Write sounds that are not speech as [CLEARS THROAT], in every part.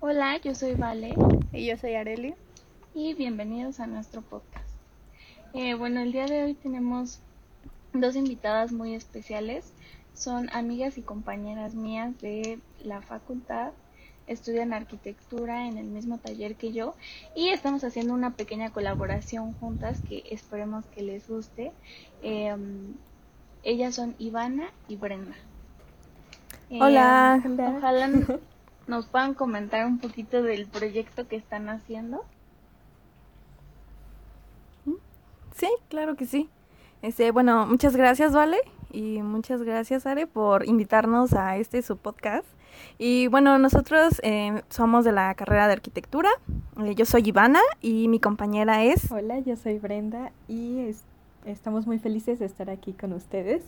Hola, yo soy Vale. Y yo soy Areli. Y bienvenidos a nuestro podcast. Eh, bueno, el día de hoy tenemos dos invitadas muy especiales. Son amigas y compañeras mías de la facultad. Estudian arquitectura en el mismo taller que yo y estamos haciendo una pequeña colaboración juntas que esperemos que les guste. Em, ellas son Ivana y Brenda. Hola. Em, ojalá [LAUGHS] nos puedan comentar un poquito del proyecto que están haciendo. Sí, claro que sí. Este, bueno, muchas gracias, Vale, y muchas gracias, Are, por invitarnos a este su podcast. Y bueno, nosotros eh, somos de la carrera de arquitectura. Eh, yo soy Ivana y mi compañera es. Hola, yo soy Brenda y estamos muy felices de estar aquí con ustedes.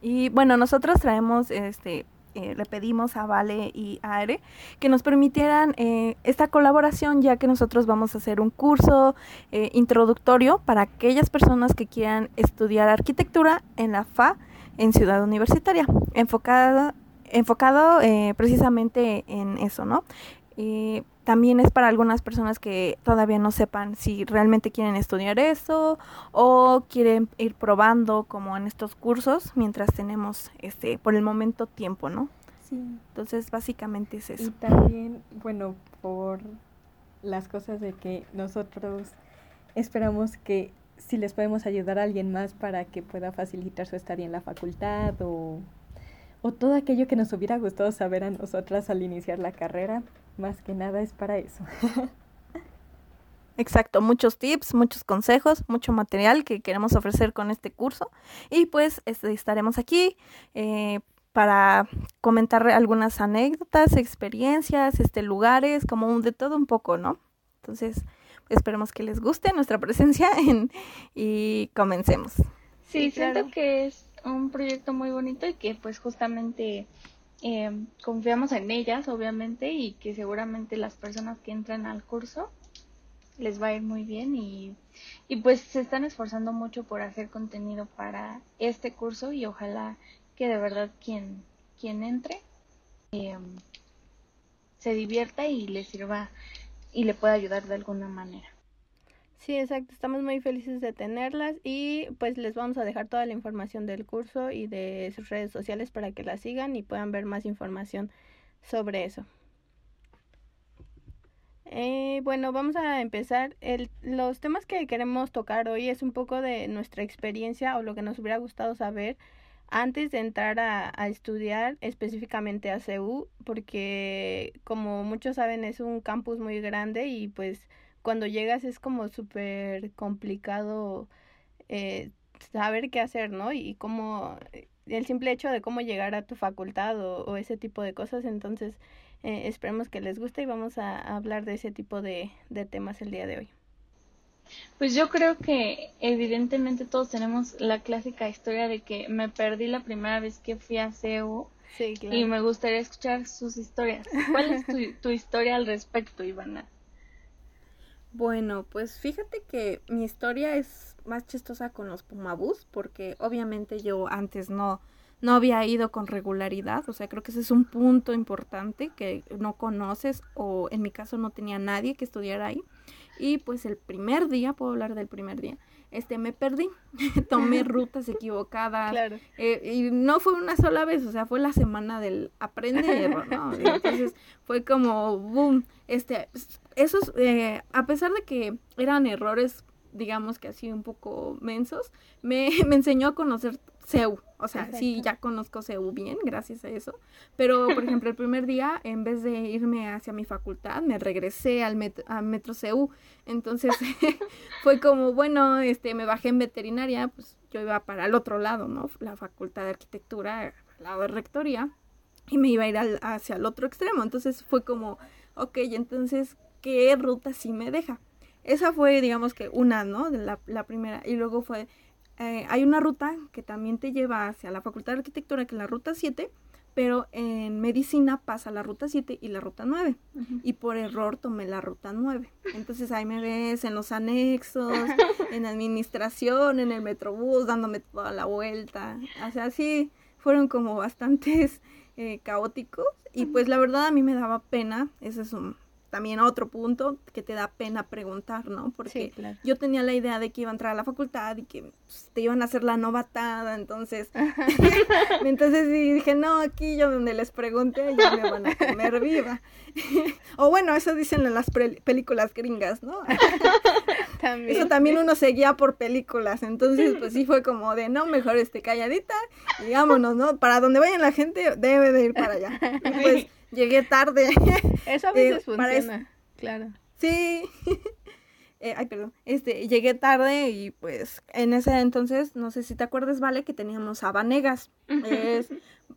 Y bueno, nosotros traemos este eh, le pedimos a Vale y a Are que nos permitieran eh, esta colaboración ya que nosotros vamos a hacer un curso eh, introductorio para aquellas personas que quieran estudiar arquitectura en la FA en Ciudad Universitaria, enfocado, enfocado precisamente en eso, ¿no? También es para algunas personas que todavía no sepan si realmente quieren estudiar eso o quieren ir probando como en estos cursos mientras tenemos este por el momento tiempo, ¿no? Sí. Entonces, básicamente es eso. Y también, bueno, por las cosas de que nosotros esperamos que si les podemos ayudar a alguien más para que pueda facilitar su estadía en la facultad o, o todo aquello que nos hubiera gustado saber a nosotras al iniciar la carrera, más que nada es para eso. Exacto, muchos tips, muchos consejos, mucho material que queremos ofrecer con este curso. Y pues este, estaremos aquí eh, para comentar algunas anécdotas, experiencias, este, lugares, como de todo un poco, ¿no? Entonces, esperemos que les guste nuestra presencia [LAUGHS] en, y comencemos. Sí, siento que es un proyecto muy bonito y que pues justamente eh, confiamos en ellas, obviamente, y que seguramente las personas que entran al curso les va a ir muy bien y, y pues se están esforzando mucho por hacer contenido para este curso y ojalá que de verdad quien, quien entre eh, se divierta y le sirva y le pueda ayudar de alguna manera. Sí, exacto. Estamos muy felices de tenerlas y pues les vamos a dejar toda la información del curso y de sus redes sociales para que la sigan y puedan ver más información sobre eso. Eh, bueno, vamos a empezar. El, los temas que queremos tocar hoy es un poco de nuestra experiencia o lo que nos hubiera gustado saber antes de entrar a, a estudiar específicamente a CEU, porque como muchos saben es un campus muy grande y pues cuando llegas es como súper complicado eh, saber qué hacer, ¿no? Y cómo, el simple hecho de cómo llegar a tu facultad o, ese tipo de cosas, entonces eh, esperemos que les guste y vamos a, hablar de ese tipo de, de temas el día de hoy. Pues yo creo que evidentemente todos tenemos la clásica historia de que me perdí la primera vez que fui a CEU sí, claro. y me gustaría escuchar sus historias. ¿Cuál es tu, tu historia al respecto, Ivana? Bueno, pues fíjate que mi historia es más chistosa con los Pumabús, porque obviamente yo antes no, no había ido con regularidad, o sea, creo que ese es un punto importante que no conoces o en mi caso no tenía nadie que estudiara ahí. Y pues el primer día, puedo hablar del primer día, este me perdí, [LAUGHS] tomé [LAUGHS] rutas equivocadas. Claro. Eh, y no fue una sola vez, o sea, fue la semana del aprende ¿no? [LAUGHS] Entonces fue como, boom, este, esos, eh, a pesar de que eran errores, digamos que así un poco mensos, me, [LAUGHS] me enseñó a conocer CEU. O sea, sí, ya conozco CEU bien, gracias a eso. Pero, por ejemplo, el primer día, en vez de irme hacia mi facultad, me regresé al a Metro CEU. Entonces, [LAUGHS] fue como, bueno, este, me bajé en veterinaria, pues yo iba para el otro lado, ¿no? La facultad de arquitectura, al lado de rectoría, y me iba a ir hacia el otro extremo. Entonces, fue como, ok, entonces, ¿qué ruta sí me deja? Esa fue, digamos que una, ¿no? De la, la primera. Y luego fue eh, hay una ruta que también te lleva hacia la Facultad de Arquitectura, que es la ruta 7, pero en medicina pasa la ruta 7 y la ruta 9. Y por error tomé la ruta 9. Entonces ahí me ves en los anexos, [LAUGHS] en administración, en el metrobús, dándome toda la vuelta. O sea, sí, fueron como bastantes eh, caóticos. Y pues la verdad a mí me daba pena, ese es un también otro punto que te da pena preguntar, ¿no? Porque yo tenía la idea de que iba a entrar a la facultad y que pues, te iban a hacer la novatada, entonces, [LAUGHS] entonces dije, no, aquí yo donde les pregunte, ya me van a comer viva. [LAUGHS] o bueno, eso dicen en las películas gringas, ¿no? [LAUGHS] Eso también uno seguía por películas, entonces pues sí fue como de, no, mejor esté calladita y vámonos, ¿no? Para donde vayan la gente debe de ir para allá. pues llegué tarde. [LAUGHS] Eso a veces eh, funciona, claro. Sí. [LAUGHS] eh, ay, perdón. Este, llegué tarde y pues en ese entonces, no sé si te acuerdas, Vale, que teníamos a Vanegas. Es,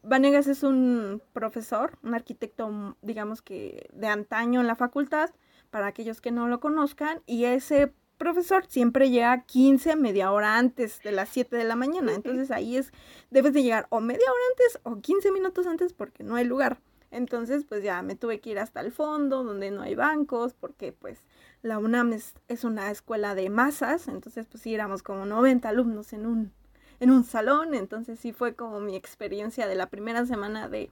Vanegas es un profesor, un arquitecto, digamos que de antaño en la facultad, para aquellos que no lo conozcan, y ese profesor siempre llega 15, media hora antes de las 7 de la mañana. Entonces ahí es, debes de llegar o media hora antes o 15 minutos antes porque no hay lugar. Entonces, pues ya me tuve que ir hasta el fondo, donde no hay bancos, porque pues la UNAM es, una escuela de masas, entonces pues sí éramos como 90 alumnos en un, en un salón, entonces sí fue como mi experiencia de la primera semana de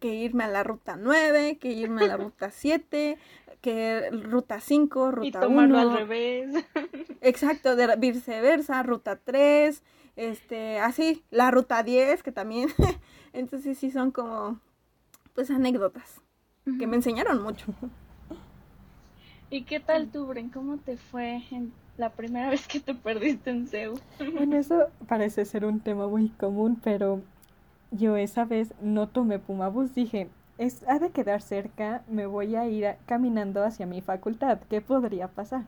que irme a la ruta 9, que irme a la [LAUGHS] ruta 7, que ruta 5, ruta y tomarlo al revés. Exacto, de [LAUGHS] viceversa, ruta 3, este, así, la ruta 10, que también, [LAUGHS] entonces sí son como pues anécdotas que me enseñaron mucho. ¿Y qué tal tú, Bren? ¿Cómo te fue en la primera [LAUGHS] vez que te perdiste en CEU? Bueno, eso parece ser un tema muy común, pero yo esa vez no tomé Pumabus, dije, es, ha de quedar cerca, me voy a ir caminando hacia mi facultad, ¿qué podría pasar?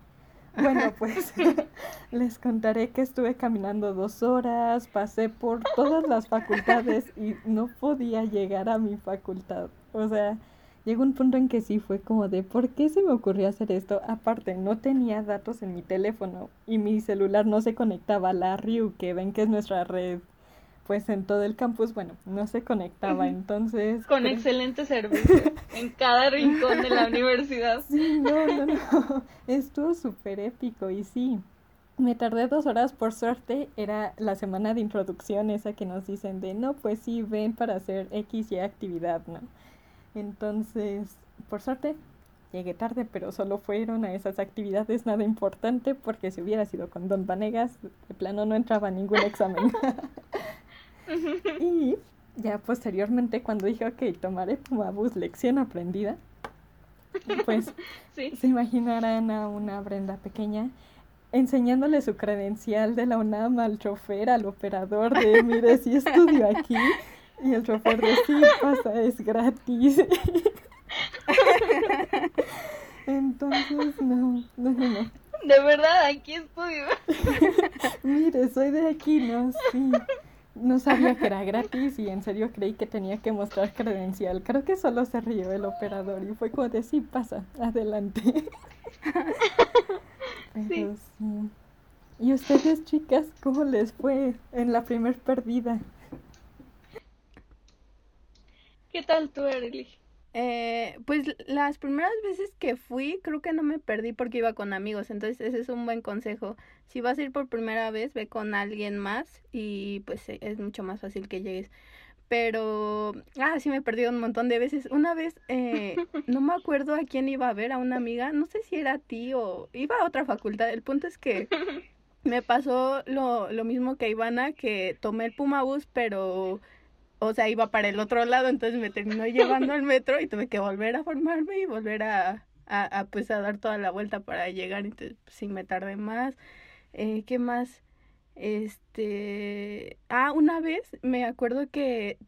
Bueno, pues [LAUGHS] les contaré que estuve caminando dos horas, pasé por todas las facultades y no podía llegar a mi facultad. O sea, llegó un punto en que sí fue como de, ¿por qué se me ocurrió hacer esto? Aparte, no tenía datos en mi teléfono y mi celular no se conectaba a la RIU, que ven que es nuestra red pues en todo el campus, bueno, no se conectaba, entonces... Con excelente servicio en cada rincón de la [LAUGHS] universidad. Sí, no, no, no, estuvo súper épico y sí, me tardé dos horas, por suerte, era la semana de introducción esa que nos dicen de, no, pues sí, ven para hacer X y actividad, ¿no? Entonces, por suerte, llegué tarde, pero solo fueron a esas actividades nada importante porque si hubiera sido con Don Vanegas, de plano no entraba a ningún examen. [LAUGHS] y ya posteriormente cuando dije, ok, tomaré Pumabus lección aprendida, pues se imaginarán a una Brenda pequeña enseñándole su credencial de la UNAM al chofer, al operador de, mire, si estudio aquí. Y el chofer de, sí, pasa, es gratis. [LAUGHS] Entonces, no, no, no. De verdad, aquí estudio. [LAUGHS] mire, soy de aquí, no, sí no sabía que era gratis y en serio creí que tenía que mostrar credencial. Creo que solo se rió el operador y fue como de sí, pasa, adelante. [LAUGHS] sí. ¿Y ustedes, chicas, cómo les fue en la primer perdida? ¿Qué tal tú, Erly? Eh, pues las primeras veces que fui, creo que no me perdí porque iba con amigos, entonces ese es un buen consejo. Si vas a ir por primera vez, ve con alguien más y pues e, es mucho más fácil que llegues. Pero, ah, sí me perdí un montón de veces. Una vez, eh, [LAUGHS] no me acuerdo a quién iba a ver, a una amiga, no sé si era a ti o iba a otra facultad. El punto es que [LAUGHS] me pasó lo, lo mismo que a Ivana, que tomé el Pumabus, pero o sea, iba para el otro lado, entonces me terminó llevando al metro y tuve que volver a formarme y volver a, a, pues a dar toda la vuelta para llegar, entonces pues, me tardé más. Eh, ¿Qué más? Este, ah, una vez me acuerdo que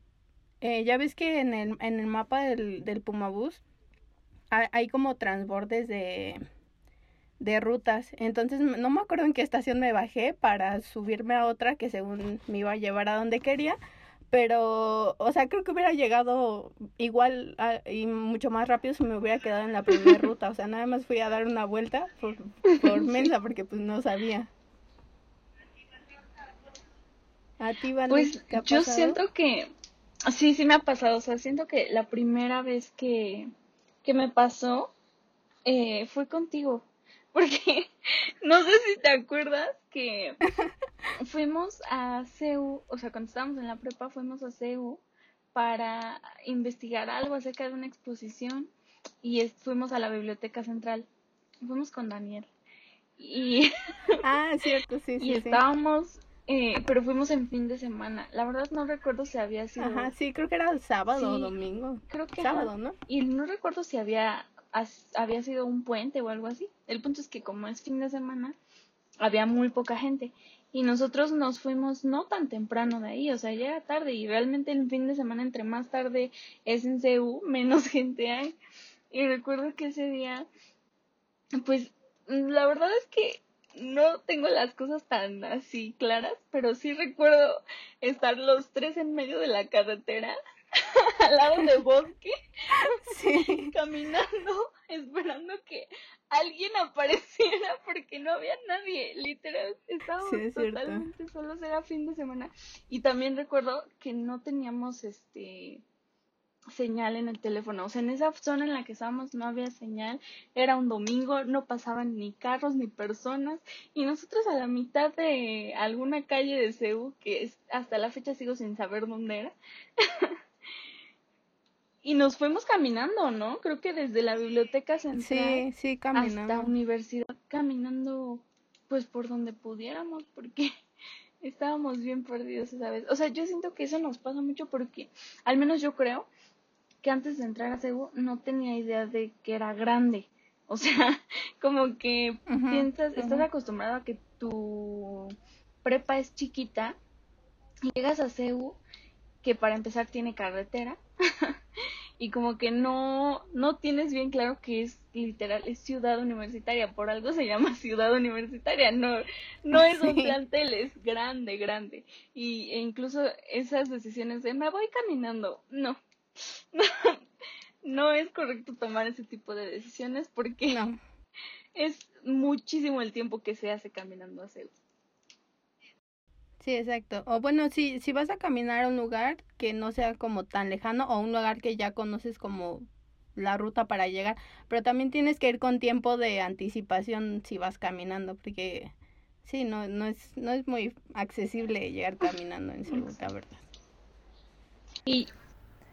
eh, ya ves que en el, en el mapa del, del Pumabús hay, hay como transbordes de, de rutas. Entonces no me acuerdo en qué estación me bajé para subirme a otra que según me iba a llevar a donde quería pero, o sea, creo que hubiera llegado igual y mucho más rápido si me hubiera quedado en la primera [LAUGHS] ruta. O sea, nada más fui a dar una vuelta por, [LAUGHS] por mensa porque pues no sabía. ¿A ti, Pues yo siento que, sí, sí me ha pasado. O sea, siento que la primera vez que, que me pasó eh, fue contigo. Porque [LAUGHS] no sé si te acuerdas que fuimos a CEU, o sea, cuando estábamos en la prepa fuimos a CEU para investigar algo acerca de una exposición y fuimos a la biblioteca central. Fuimos con Daniel. Y, [LAUGHS] Ah, cierto, sí, y sí, sí. estábamos, eh, pero fuimos en fin de semana. La verdad no recuerdo si había sido, Ajá, sí, creo que era el sábado o domingo. creo que. Sábado, ¿no? Y no recuerdo si había, había sido un puente o algo así. El punto es que como es fin de semana, había muy poca gente. Y nosotros nos fuimos no tan temprano de ahí, o sea, ya era tarde. Y realmente el fin de semana, entre más tarde es en CU, [LAUGHS] menos gente hay. Y recuerdo que ese día, pues, la verdad es que no tengo las cosas tan así claras, pero sí recuerdo estar los tres en medio de la carretera, [LAUGHS] al lado de bosque, Sí. [LAUGHS] caminando, esperando que alguien apareciera porque no había nadie, literal, estábamos Sí, es cierto. totalmente solos, era fin de semana. Y también recuerdo que no teníamos este señal en el teléfono, o sea, en esa zona en la que estábamos no había señal, era un domingo, no pasaban ni carros ni personas, y nosotros a la mitad de alguna calle de Ceú, que es, hasta la fecha sigo sin saber dónde era, [LAUGHS] y nos fuimos caminando, ¿no? Creo que desde la biblioteca central Sí, sí, hasta universidad caminando pues por donde pudiéramos porque [LAUGHS] estábamos bien perdidos esa vez. O sea, yo siento que eso nos pasa mucho porque al menos yo creo que antes de entrar a CEU no tenía idea de que era grande. O sea, [LAUGHS] como que piensas, estás acostumbrado a que tu prepa es chiquita y llegas a CEU que para empezar tiene carretera [LAUGHS] y como que no no tienes bien claro que es literal es ciudad universitaria por algo se llama [LAUGHS] ciudad universitaria no no es un Sí. plantel es grande grande y e incluso esas decisiones de me voy caminando no no, [LAUGHS] no es correcto tomar ese tipo de decisiones porque No. [LAUGHS] es muchísimo el tiempo que se hace caminando a Seúl. Sí, exacto. O bueno, si, si vas a caminar a un lugar que no sea como tan lejano o un lugar que ya conoces como la ruta para llegar, pero también tienes que ir con tiempo de anticipación si vas caminando, porque sí, no, no es, no es muy accesible llegar caminando en Seúl, la verdad. Y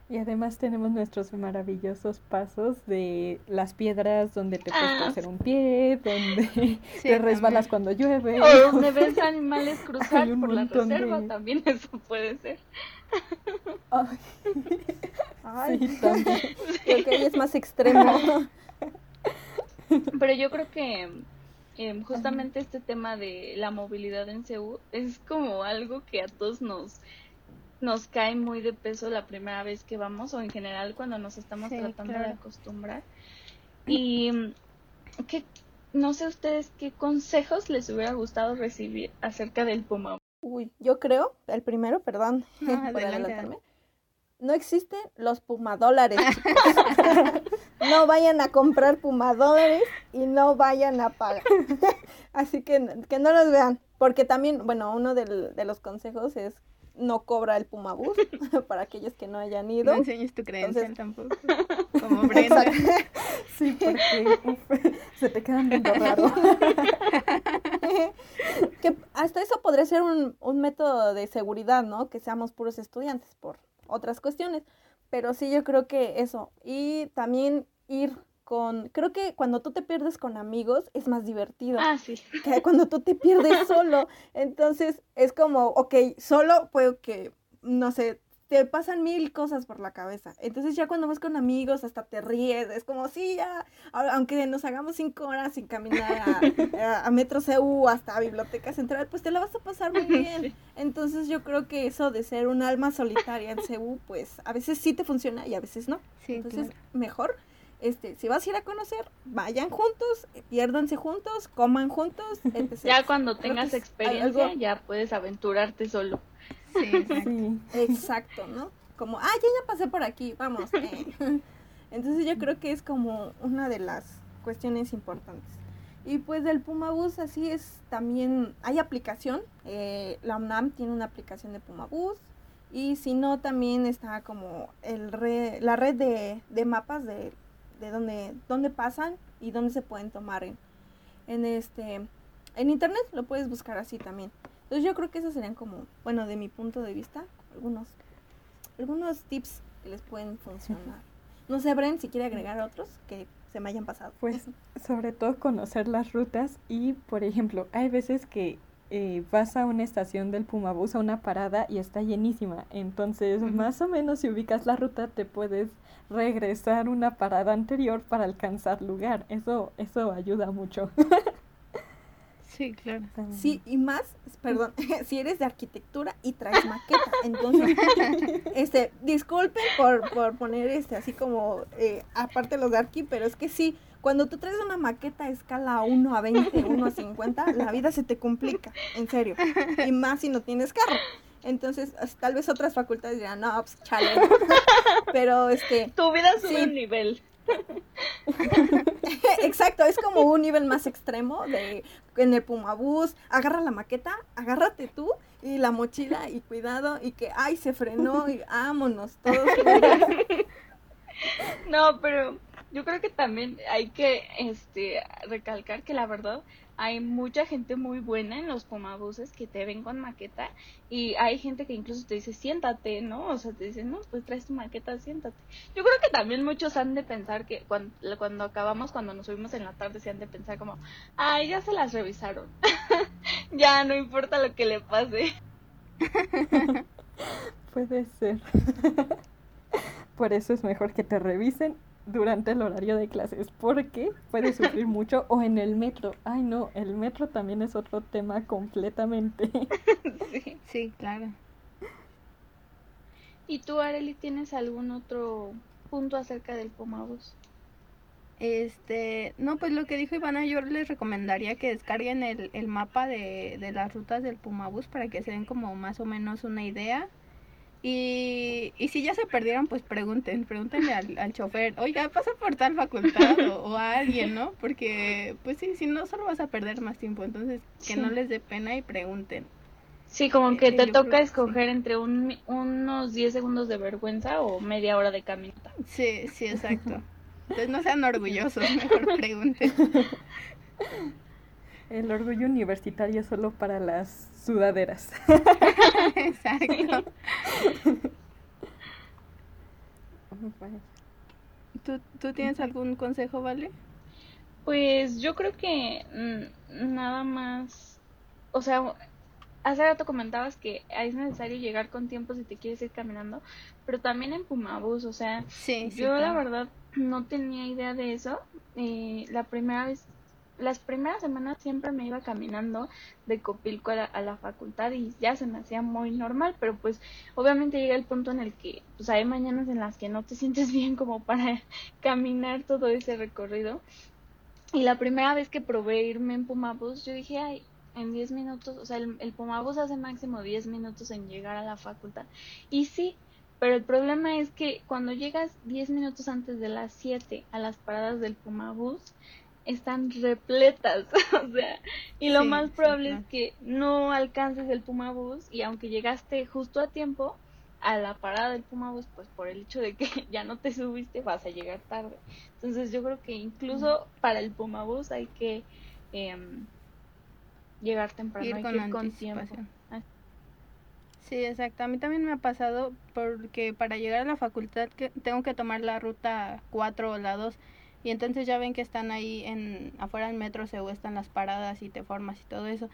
Y además tenemos nuestros maravillosos pasos de las piedras donde te puedes Ah. torcer un pie, donde [LAUGHS] Sí, te resbalas también. cuando llueve. o donde [LAUGHS] ves animales cruzar por la de- reserva, también eso puede ser. Ay, Ay, [LAUGHS] sí, también. creo que ahí es más extremo. Pero yo creo que em, justamente este tema de la movilidad en Seúl es como algo que a todos nos nos cae muy de peso la primera vez que vamos o en general cuando nos estamos Sí, tratando de acostumbrar. Y que no sé ustedes qué consejos les hubiera gustado recibir acerca del Puma. Uy, yo creo, el primero, perdón No, [LAUGHS] [LAUGHS] por adelantarme. No existen los pumadólares, [LAUGHS] no vayan a comprar pumadólares y no vayan a pagar. Así que, que no los vean. Porque también, bueno, uno del- de los consejos es no cobra el Pumabús [LAUGHS] [LAUGHS] para aquellos que no hayan No ido. enseñes tu credencial Entonces- tampoco. [LAUGHS] Como Brenda. Sí, porque uf, se te quedan viendo raro. que hasta eso podría ser un, un método de seguridad, ¿no? Que seamos puros estudiantes por otras cuestiones. Pero sí, yo creo que eso. Y también ir con... Creo que cuando tú te pierdes con amigos es más divertido Ah, sí. que cuando tú te pierdes solo. [LAUGHS] Entonces es como, ok, solo puedo que, no sé, te pasan mil cosas por la cabeza. Entonces ya cuando vas con amigos hasta te ríes, es como, sí, ya, aunque nos hagamos cinco horas sin caminar a, [LAUGHS] a, Metro CU hasta Biblioteca Central, pues te la vas a pasar muy [LAUGHS] bien. Entonces yo creo que eso de ser un alma solitaria en CU, pues a veces sí te funciona y a veces no. Sí, Entonces, claro. mejor, este, si vas a ir a conocer, vayan juntos, piérdanse juntos, coman juntos, etc. [LAUGHS] Ya cuando tengas experiencia algo- ya puedes aventurarte solo. Sí, exacto. Sí. Exacto, ¿no? Como, ah, ya, ya pasé por aquí, vamos. eh. [LAUGHS] Entonces yo creo que es como una de las cuestiones importantes. Y pues del Pumabús así es también, hay aplicación, eh, la UNAM tiene una aplicación de Pumabús y si no también está como el re- la red de, de mapas de, de donde, dónde pasan y dónde se pueden tomar en, en este en internet lo puedes buscar así también. Entonces yo creo que esos serían como, bueno, de mi punto de vista, algunos algunos tips que les pueden funcionar. [LAUGHS] No sé, Bren, si quiere agregar otros que se me hayan pasado. Pues sobre todo conocer las rutas y, por ejemplo, hay veces que eh, vas a una estación del Pumabús a una parada y está llenísima. Entonces, más o menos si ubicas la ruta, te puedes regresar una parada anterior para alcanzar lugar. Eso, eso ayuda mucho. Sí, claro. Sí, y más, perdón, [LAUGHS] [LAUGHS] si eres de arquitectura y traes maqueta. Entonces, [LAUGHS] este, disculpen por, por poner este así como eh, aparte los de arqui, pero es que sí, cuando tú traes una maqueta a escala 1 a 20, 1 a 50, la vida se te complica, en serio. Y más si no tienes carro. Entonces, tal vez otras facultades dirán, no, pues chale. [LAUGHS] Pero este. Tu vida sube un nivel. [LAUGHS] Exacto, es como un nivel más extremo de en el Pumabús, agarra la maqueta, agárrate tú y la mochila y cuidado y que ay se frenó y vámonos todos. [LAUGHS] no, pero yo creo que también hay que este recalcar que la verdad hay mucha gente muy buena en los pomabuses que te ven con maqueta y hay gente que incluso te dice siéntate, ¿no? O sea, te dicen, no, pues traes tu maqueta, siéntate. Yo creo que también muchos han de pensar que cuando, cuando acabamos, cuando nos subimos en la tarde, se han de pensar como, ay, ya se las revisaron. [LAUGHS] ya no importa lo que le pase. [LAUGHS] Puede ser. [LAUGHS] Por eso es mejor que te revisen durante el horario de clases porque puedes sufrir [LAUGHS] mucho o en el metro. Ay, no, el metro también es otro tema completamente. [LAUGHS] sí, sí, claro. ¿Y tú, Areli, tienes algún otro punto acerca del Pomabus? Este, no, pues lo que dijo Ivana, yo les recomendaría que descarguen el, el mapa de, de las rutas del Pumabus para que se den como más o menos una idea y, y si ya se perdieron, pues pregunten, pregúntenle al, al chofer, oiga, pasa por tal facultad o, a alguien, ¿no? Porque, pues sí, si no, solo vas a perder más tiempo, entonces que no les dé pena y pregunten. Sí, como que te toca escoger entre un, unos 10 segundos de vergüenza o media hora de caminata. Sí, sí, exacto. [LAUGHS] Entonces no sean orgullosos, mejor pregunten. [LAUGHS] El orgullo universitario solo para las sudaderas. [LAUGHS] Exacto. ¿Tú, ¿Tú tienes algún consejo, Vale? Pues yo creo que mm, nada más, o sea, hace rato comentabas que es necesario llegar con tiempo si te quieres ir caminando, pero también en Pumabus, o sea, yo la verdad no tenía idea de eso. Eh, la primera vez las primeras semanas siempre me iba caminando de Copilco a la, facultad y ya se me hacía muy normal, pero pues obviamente llega el punto en el que pues hay mañanas en las que no te [LAUGHS] sientes bien como para caminar todo ese recorrido. Y la primera vez que probé irme en Pumabus, yo dije, ay, en 10 minutos, o sea, el, el Pumabus hace máximo 10 minutos en llegar a la facultad. Y sí, pero el problema es que cuando llegas 10 minutos antes de las 7 a las paradas del Pumabus, están repletas, [LAUGHS] o sea, y lo más probable es que no alcances el Puma Bus y aunque llegaste justo a tiempo a la parada del Puma Bus, pues por el hecho de que [LAUGHS] ya no te subiste vas a llegar tarde. Entonces yo creo que incluso para el Puma Bus hay que em, llegar temprano, ir con, con tiempo. Ah. Sí, exacto. A mí también me ha pasado porque para llegar a la facultad que tengo que tomar la ruta 4 o la 2 y entonces ya ven que están ahí en afuera del metro se están las paradas y te formas y todo eso.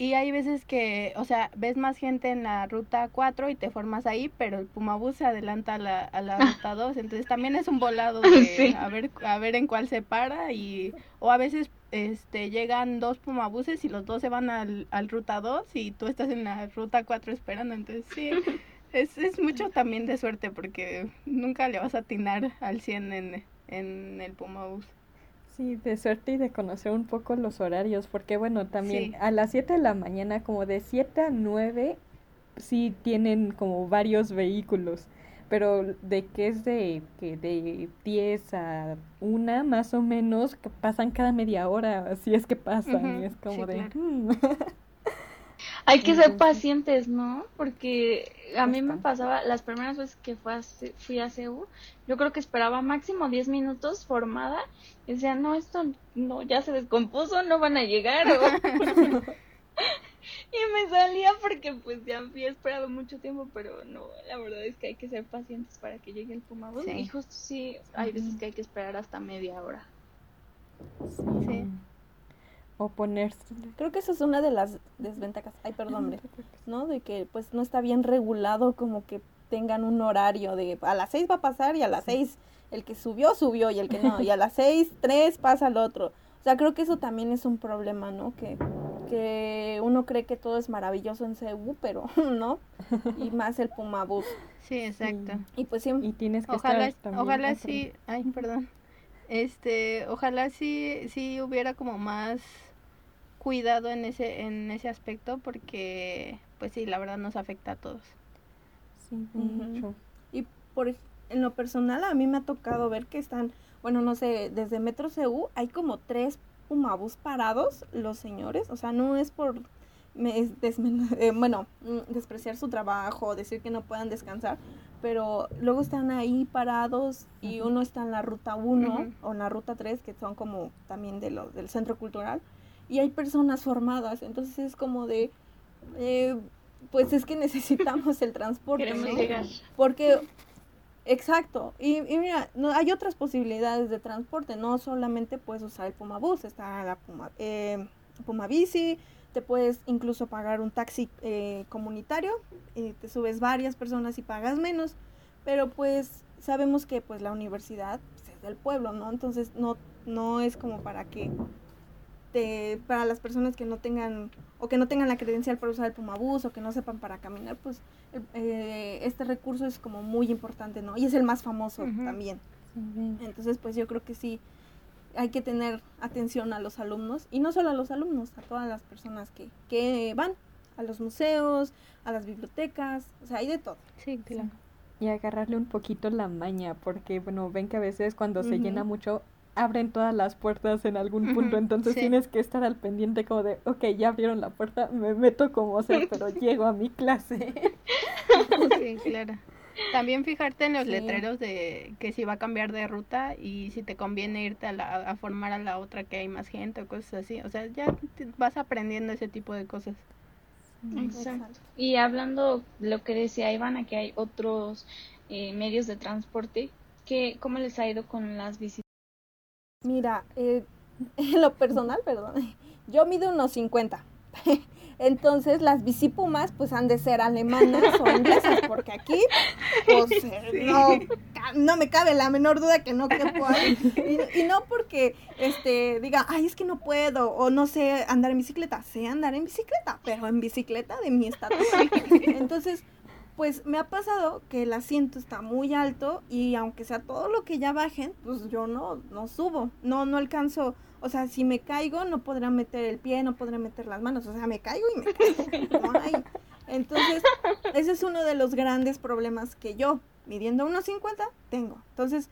Y hay veces que, o sea, ves más gente en la ruta 4 y te formas ahí, pero el Pumabús se adelanta a la, a la [LAUGHS] ruta 2, entonces también es un volado [LAUGHS] de a ver a ver en cuál se para y o a veces este llegan dos Pumabuses y los dos se van al, al ruta 2 y tú estás en la ruta 4 esperando, entonces sí. [LAUGHS] Es, es mucho también de suerte porque nunca le vas a atinar al 100 en, en el Pumabus. Sí, de suerte y de conocer un poco los horarios, porque bueno, también a las 7 de la mañana, como de 7 a 9, sí tienen como varios vehículos, pero de que es de, que de 10 a 1 más o menos, que pasan cada media hora, así es que pasan, y es como de... Hmm". [LAUGHS] Hay que ser pacientes, ¿no? Porque a mí me pasaba, las primeras veces que fui a, fui a CEU, yo creo que esperaba máximo 10 minutos formada y decía, no, esto no, ya se descompuso, no van a llegar. [LAUGHS] [LAUGHS] Y me salía porque pues ya había esperado mucho tiempo, pero no, la verdad es que hay que ser pacientes para que llegue el Bus. Sí. Y justo sí, hay veces que hay que esperar hasta media hora. Sí. O ponerse. Creo que esa es una de las desventajas. Ay, perdón. ¿no? De que pues no está bien regulado como que tengan un horario de a las seis va a pasar y a las seis el que subió, subió y el que no, y a las seis, tres pasa el otro. O sea, creo que eso también es un problema, ¿no? Que, que uno cree que todo es maravilloso en CEU, pero [LAUGHS] no. Y más el Puma Bus. Sí, exacto. Y pues siempre... Y tienes que Ojalá, estar también. ojalá sí, ay, perdón. Este, ojalá sí, sí hubiera como más cuidado en ese, en ese aspecto porque, pues sí, la verdad nos afecta a todos. Sí, mucho. Y por en lo personal a mí me ha tocado ver que están, bueno, no sé, desde Metro CU hay como tres Pumabús parados, los señores, o sea, no es por me- es [LAUGHS] eh, bueno, mm, despreciar su trabajo, decir que no puedan descansar, pero luego están ahí parados y uno está en la ruta 1 Ujú. o en la ruta 3, que son como también de lo, del centro cultural, y hay personas formadas, entonces es como de, eh, pues es que [LAUGHS] necesitamos el transporte. Queremos ¿no? llegar. Porque, exacto, y, y mira, no, hay otras posibilidades de transporte, no solamente puedes usar el Puma Bus, está la Puma, eh, Puma Bici, te puedes incluso pagar un taxi eh, comunitario, te subes varias personas y pagas menos, pero pues sabemos que pues la universidad pues, es del pueblo, ¿no? Entonces no, no es como para que te, para las personas que no tengan o que no tengan la credencial para usar el Pumabús o que no sepan para caminar, pues el- eh, este recurso es como muy importante, ¿no? Y es el más famoso también. Entonces, pues yo creo que sí hay que tener atención a los alumnos y no solo a los alumnos, a todas las personas que, que van a los museos, a las bibliotecas, o sea, hay de todo. Sí, claro. Y agarrarle un poquito la maña, porque, bueno, ven que a veces cuando se llena mucho, abren todas las puertas en algún punto, entonces sí. tienes que estar al pendiente como de, ok, ya abrieron la puerta, me meto como sea, [LAUGHS] pero llego a mi clase. [LAUGHS] Sí, claro. También fijarte en los Sí. letreros de que si va a cambiar de ruta y si te conviene irte a, la, a formar a la otra que hay más gente o cosas así. O sea, ya te vas aprendiendo ese tipo de cosas. Exacto. Y hablando lo que decía Ivana, que hay otros eh, medios de transporte, que, ¿cómo les ha ido con las visitas? Mira, eh, [LAUGHS] en lo personal, perdón, [LAUGHS] yo mido unos 50. [LAUGHS] Entonces las bicipumas pues han de ser alemanas o inglesas, porque aquí pues eh, no, no me cabe la menor duda que no quepo ahí. Y, y no porque este diga, ay, es que no puedo, o no sé andar en bicicleta, sé andar en bicicleta, pero en bicicleta de mi estatus. Entonces, pues me ha pasado que el asiento está muy alto y aunque sea todo lo que ya bajen, pues yo no, no subo, no, no alcanzo, o sea, si me caigo no podré meter el pie, no podré meter las manos, o sea, me caigo y me caigo. Entonces, ese es uno de los grandes problemas que yo, midiendo unos 50, tengo. Entonces,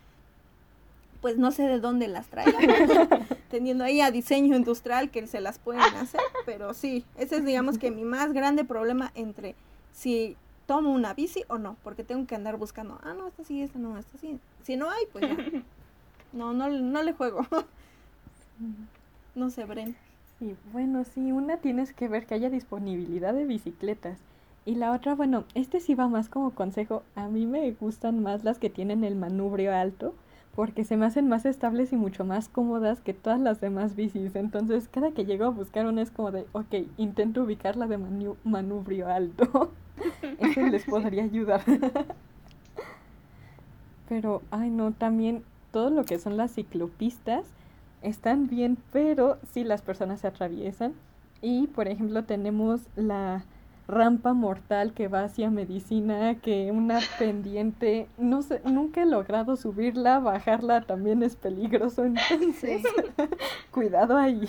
pues no sé de dónde las traigan, [LAUGHS] teniendo ahí a diseño industrial que se las pueden hacer, pero sí, ese es digamos que mi más grande problema entre si tomo una bici o no, porque tengo que andar buscando, ah, no, esta sí, esta no, esta sí. Si no hay, pues ya. [LAUGHS] No, no, no le juego. No sé, Bren. Sí, bueno, sí, una tienes que ver que haya disponibilidad de bicicletas. Y la otra, bueno, este sí va más como consejo. A mí me gustan más las que tienen el manubrio alto, porque se me hacen más estables y mucho más cómodas que todas las demás bicis. Entonces, cada que llego a buscar una es como de, ok, intento ubicarla de manu- manubrio alto. [LAUGHS] Eso les [LAUGHS] podría ayudar. [LAUGHS] Pero, ay no, también todo lo que son las ciclopistas están bien, pero si las personas se atraviesan. Y, por ejemplo, tenemos la rampa mortal que va hacia medicina, que una [LAUGHS] pendiente, no sé, nunca he logrado subirla, bajarla también es peligroso, entonces [LAUGHS] cuidado ahí.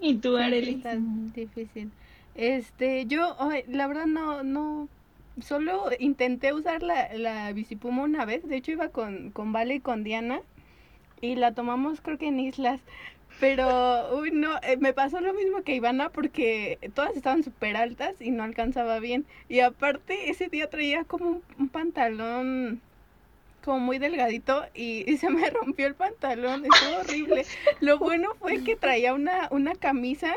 ¿Y tú, Sí, Arely? Está difícil. Este, yo, la verdad no, no, solo intenté usar la, la bicipuma una vez, de hecho iba con, con Vale y con Diana, y la tomamos creo que en islas, pero, uy, no, eh, me pasó lo mismo que Ivana porque todas estaban súper altas y no alcanzaba bien, y aparte ese día traía como un, pantalón como muy delgadito y, se me [LAUGHS] rompió el pantalón, estuvo horrible. Lo bueno fue que traía una, una camisa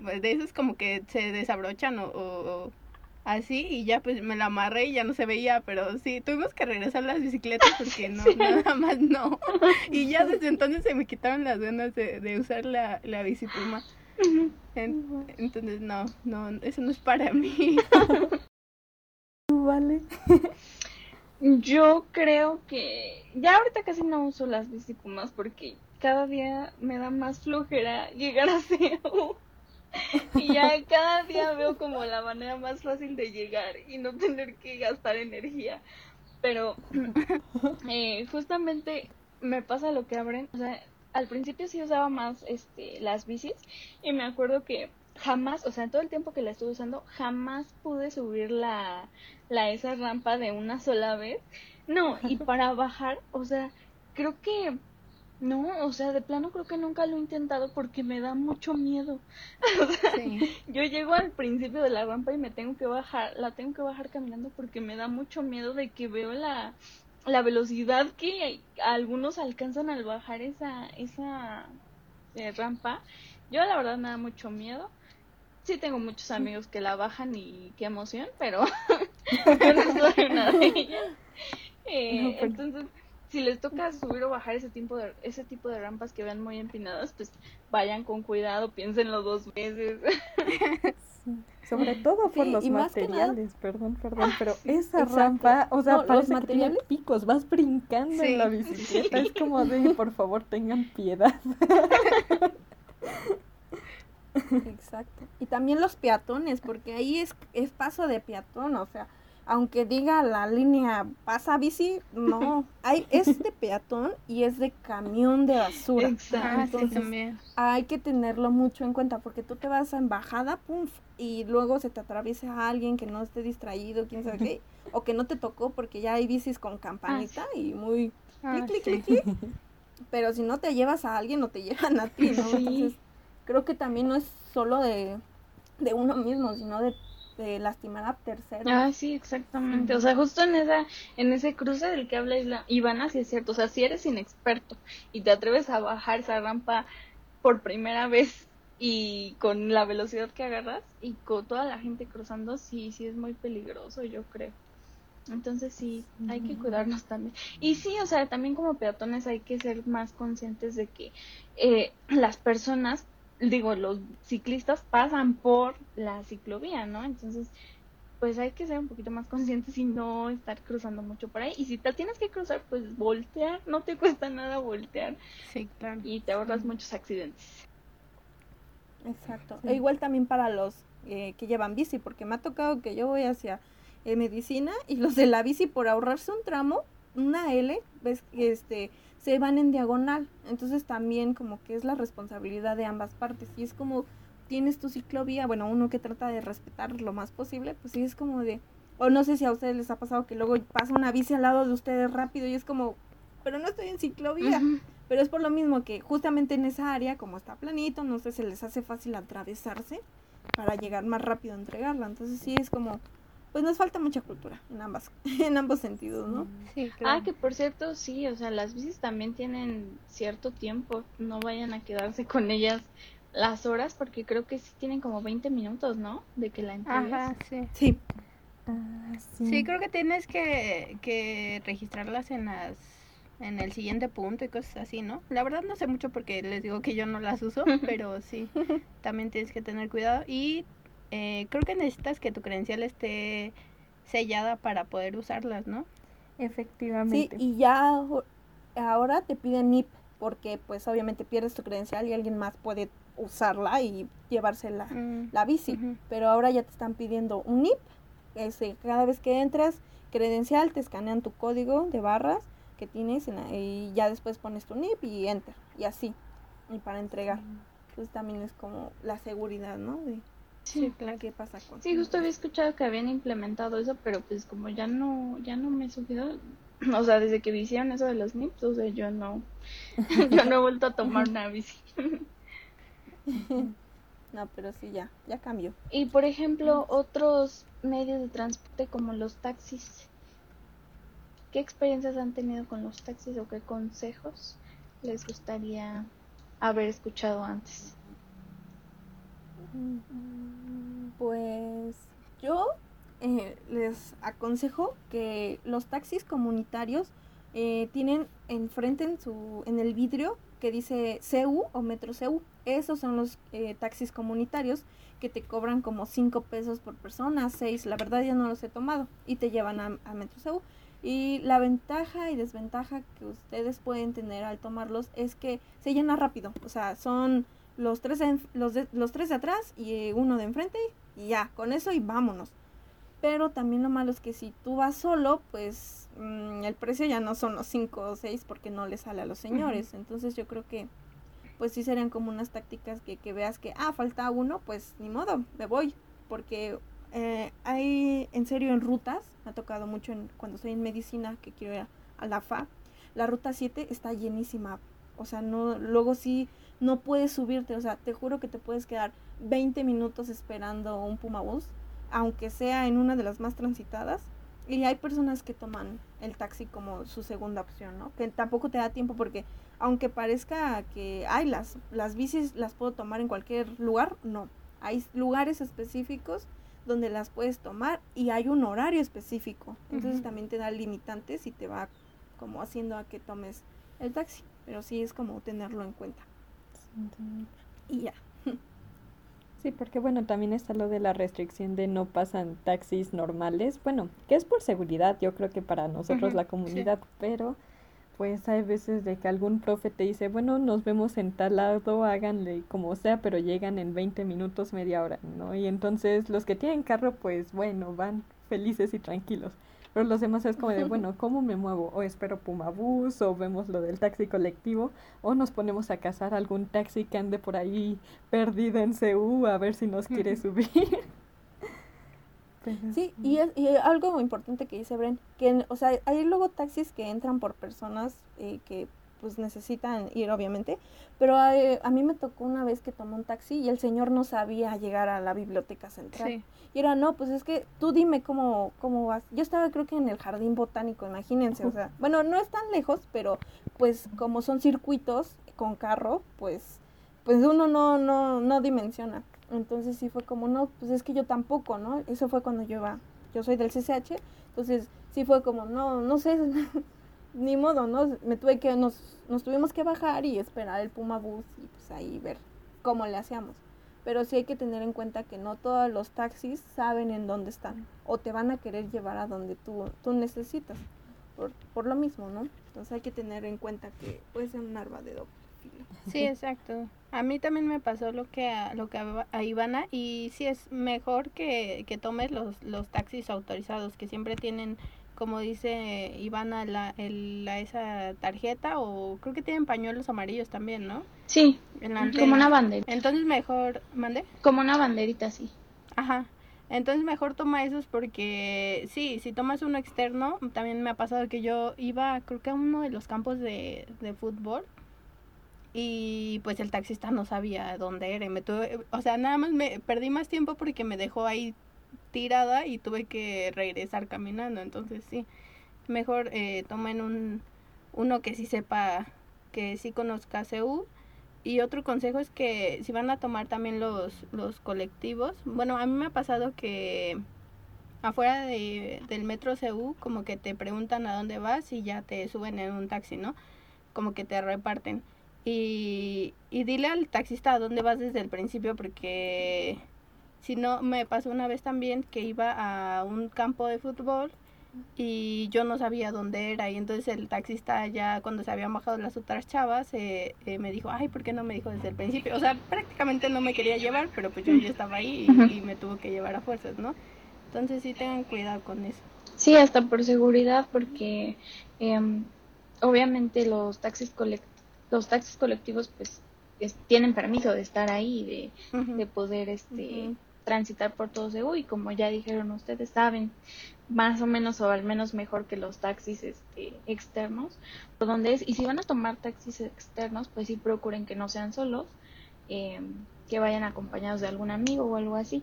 de esas como que se desabrochan o- o así y ya pues me la amarré y ya no se veía, pero sí, tuvimos que regresar las bicicletas [LAUGHS] porque no, nada más no. [LAUGHS] Y ya desde entonces se me quitaron las ganas de, de usar la, la bicipuma. En- entonces no, no, eso no es para mí. [LAUGHS] ¿Tú, vale? Yo creo que ya ahorita casi no uso las bicipumas porque cada día me da más flojera llegar a CEU. [LAUGHS] Y ya cada día veo como la manera más fácil de llegar y no tener que gastar energía. Pero [CLEARS THROAT] eh, justamente me pasa lo que abren, o sea, al principio sí usaba más este las bicis y me acuerdo que jamás, o sea, en todo el tiempo que la estuve usando, jamás pude subir la, la esa rampa de una sola vez. No, y [LAUGHS] para bajar, o sea, creo que no, o sea, de plano creo que nunca lo he intentado porque me da mucho miedo. [LAUGHS] Sí. Yo llego al principio de la rampa y me tengo que bajar, la tengo que bajar caminando porque me da mucho miedo de que veo la, la velocidad que algunos alcanzan al bajar esa, esa eh, rampa. Yo la verdad me da mucho miedo. Sí tengo muchos amigos que la bajan y qué emoción, pero [LAUGHS] yo no soy una de ellas. [LAUGHS] Eh, No, pero- Entonces, si les toca subir o bajar ese tipo de ese tipo de rampas que vean muy empinadas, pues vayan con cuidado, piénsenlo dos veces. Sobre todo por Sí, los nada- materiales, perdón, perdón, pero esa exacto. rampa, o sea, No, los parece que tiene materiales- picos, vas brincando Sí. en la bicicleta, es como de, por favor, tengan piedad. Exacto. Y también los peatones, porque ahí es, es paso de peatón, o sea, aunque diga la línea pasa bici, no, [LAUGHS] hay es de peatón y es de camión de basura. Exacto. Ah, Entonces, también. hay que tenerlo mucho en cuenta porque tú te vas en bajada, pum, y luego se te atraviesa alguien que no esté distraído, quién sabe qué, [LAUGHS] o que no te tocó porque ya hay bicis con campanita y muy Ah, clic, clic, clic, clic. [LAUGHS] Pero si no te llevas a alguien, no te llevan a ti, ¿no? Sí. Entonces, creo que también no es solo de, de uno mismo, sino de, de lastimar a terceros. Ah, sí, exactamente. O sea, justo en esa, en ese cruce del que habla Ivana, sí es cierto. O sea, si eres inexperto y te atreves a bajar esa rampa por primera vez y con la velocidad que agarras y con toda la gente cruzando, sí, sí es muy peligroso, yo creo. Entonces sí, hay que cuidarnos también. Y sí, o sea, también como peatones hay que ser más conscientes de que eh, las personas, digo, los ciclistas pasan por la ciclovía, ¿no? Entonces, pues hay que ser un poquito más conscientes y no estar cruzando mucho por ahí. Y si te tienes que cruzar, pues voltear, no te cuesta nada voltear Sí, claro. y te ahorras muchos accidentes. Exacto. Sí. E igual también para los eh, que llevan bici, porque me ha tocado que yo voy hacia eh, medicina y los de la bici por ahorrarse un tramo, una L, ves que este se van en diagonal. Entonces también como que es la responsabilidad de ambas partes. Y es como tienes tu ciclovía, bueno, uno que trata de respetar lo más posible, pues sí es como de o no sé si a ustedes les ha pasado que luego pasa una bici al lado de ustedes rápido y es como, pero no estoy en ciclovía. Pero es por lo mismo que justamente en esa área, como está planito, no sé, se les hace fácil atravesarse para llegar más rápido a entregarla. Entonces sí es como, pues nos falta mucha cultura en ambas, [LAUGHS] en ambos sentidos, ¿no? Sí, Ah, claro. que por cierto, sí, o sea, las bicis también tienen cierto tiempo, no vayan a quedarse con ellas las horas porque creo que sí tienen como 20 minutos, ¿no? De que la entregues. Ajá, sí. Sí. Ah, Sí, creo que tienes que, que registrarlas en las en el siguiente punto y cosas así, ¿no? La verdad no sé mucho porque les digo que yo no las uso, [LAUGHS] pero sí, también tienes que tener cuidado y eh, creo que necesitas que tu credencial esté sellada para poder usarlas, ¿no? Sí, Efectivamente. y ya aho- ahora te piden NIP porque pues obviamente pierdes tu credencial y alguien más puede usarla y llevársela Mm, la bici. Pero ahora ya te están pidiendo un NIP. Ese, cada vez que entras, credencial, te escanean tu código de barras que tienes en la- y ya después pones tu NIP y enter. Y así. Y para entregar. Entonces también es como la seguridad, ¿no? De Sí, [LAUGHS] claro. qué pasa con Sí, justo había escuchado que habían implementado eso, pero pues como ya no, ya no me he subido, [CLEARS THROAT] o sea, desde que hicieron eso de los NIPS, o sea, yo no, [LAUGHS] yo no he vuelto a tomar una bici. [LAUGHS] No, pero sí, ya, ya cambió. Y por ejemplo, otros medios de transporte como los taxis. ¿qué experiencias han tenido con los taxis o qué consejos les gustaría haber escuchado antes? Pues yo eh, les aconsejo que los taxis comunitarios eh, tienen enfrente en, su, en el vidrio que dice CU o Metro CU. Esos son los eh, taxis comunitarios que te cobran como 5 pesos por persona, 6, la verdad ya no los he tomado, y te llevan a, Metro CU. Y la ventaja y desventaja que ustedes pueden tener al tomarlos es que se llena rápido. O sea, son los tres, de, los, de, los tres de atrás y uno de enfrente y ya, con eso y vámonos. Pero también lo malo es que si tú vas solo, pues mmm, el precio ya no son los 5 o 6 porque no le sale a los señores. Uh -huh. Entonces yo creo que pues sí serían como unas tácticas que, que veas que, ah, falta uno, pues ni modo, me voy. Porque eh, hay, en serio, en rutas, me ha tocado mucho en, cuando estoy en medicina, que quiero ir a, a la FA, la ruta 7 está llenísima. O sea, no, luego sí no puedes subirte, o sea, te juro que te puedes quedar 20 minutos esperando un Pumabús, aunque sea en una de las más transitadas. Y hay personas que toman el taxi como su segunda opción, ¿no? Que tampoco te da tiempo porque aunque parezca que hay las, las bicis las puedo tomar en cualquier lugar, no. Hay lugares específicos donde las puedes tomar y hay un horario específico. Entonces uh -huh. también te da limitantes y te va como haciendo a que tomes el taxi. Pero sí es como tenerlo en cuenta. Y ya. [LAUGHS] Sí, porque bueno, también está lo de la restricción de no pasan taxis normales. Bueno, que es por seguridad, yo creo que para nosotros uh -huh, la comunidad, sí. pero pues hay veces de que algún profe te dice, bueno, nos vemos en tal lado, háganle como sea, pero llegan en 20 minutos, media hora, ¿no? Y entonces los que tienen carro, pues bueno, van felices y tranquilos. Pero los demás es como de, [LAUGHS] bueno, ¿cómo me muevo? O espero Pumabús, o vemos lo del taxi colectivo, o nos ponemos a cazar algún taxi que ande por ahí perdido en CU a ver si nos quiere [LAUGHS] subir. Sí, y, es, y algo importante que dice Bren, que, o sea, hay luego taxis que entran por personas eh, que pues necesitan ir obviamente, pero eh, a mí me tocó una vez que tomé un taxi y el señor no sabía llegar a la biblioteca central. Sí. Y era, no, pues es que tú dime cómo, cómo vas. Yo estaba creo que en el jardín botánico, imagínense, o sea, [LAUGHS] bueno, no es tan lejos, pero pues como son circuitos con carro, pues, pues uno no, no, no dimensiona. Entonces sí fue como, no, pues es que yo tampoco, ¿no? Eso fue cuando yo iba, yo soy del CCH, entonces sí fue como, no, no sé, [LAUGHS] ni modo, ¿no? Me tuve que, nos, nos tuvimos que bajar y esperar el Puma Bus y pues ahí ver cómo le hacíamos. Pero sí hay que tener en cuenta que no todos los taxis saben en dónde están o te van a querer llevar a donde tú, tú necesitas, por, por lo mismo, ¿no? Entonces hay que tener en cuenta que puede ser un arma de doble filo. Sí, exacto. A mí también me pasó lo que a, lo que a, a Ivana y sí es mejor que, que tomes los, los taxis autorizados que siempre tienen como dice Ivana, la, el, la, esa tarjeta o creo que tienen pañuelos amarillos también, ¿no? Sí, como una banderita. Entonces mejor, ¿mande? Como una banderita, sí. Ajá. Entonces mejor toma esos porque sí, si tomas uno externo, también me ha pasado que yo iba, creo que a uno de los campos de, de fútbol y pues el taxista no sabía dónde era y me tuve, o sea, nada más me perdí más tiempo porque me dejó ahí tirada y tuve que regresar caminando. Entonces sí, mejor eh, tomen un, uno que sí sepa, que sí conozca CU. Y otro consejo es que si van a tomar también los, los colectivos, bueno, a mí me ha pasado que afuera de, del metro CU como que te preguntan a dónde vas y ya te suben en un taxi, ¿no? Como que te reparten. Y, y dile al taxista a dónde vas desde el principio porque si no, me pasó una vez también que iba a un campo de fútbol y yo no sabía dónde era y entonces el taxista ya cuando se habían bajado las otras chavas eh, eh, me dijo, ay, ¿por qué no me dijo desde el principio? O sea, prácticamente no me quería llevar, pero pues yo ya estaba ahí y, y me tuvo que llevar a fuerzas, ¿no? Entonces sí tengan cuidado con eso. Sí, hasta por seguridad porque eh, obviamente los taxis colect los taxis colectivos pues es, tienen permiso de estar ahí, de, uh -huh. de poder este uh -huh transitar por todo CEU y como ya dijeron ustedes saben más o menos o al menos mejor que los taxis este, externos por donde es y si van a tomar taxis externos pues sí procuren que no sean solos eh, que vayan acompañados de algún amigo o algo así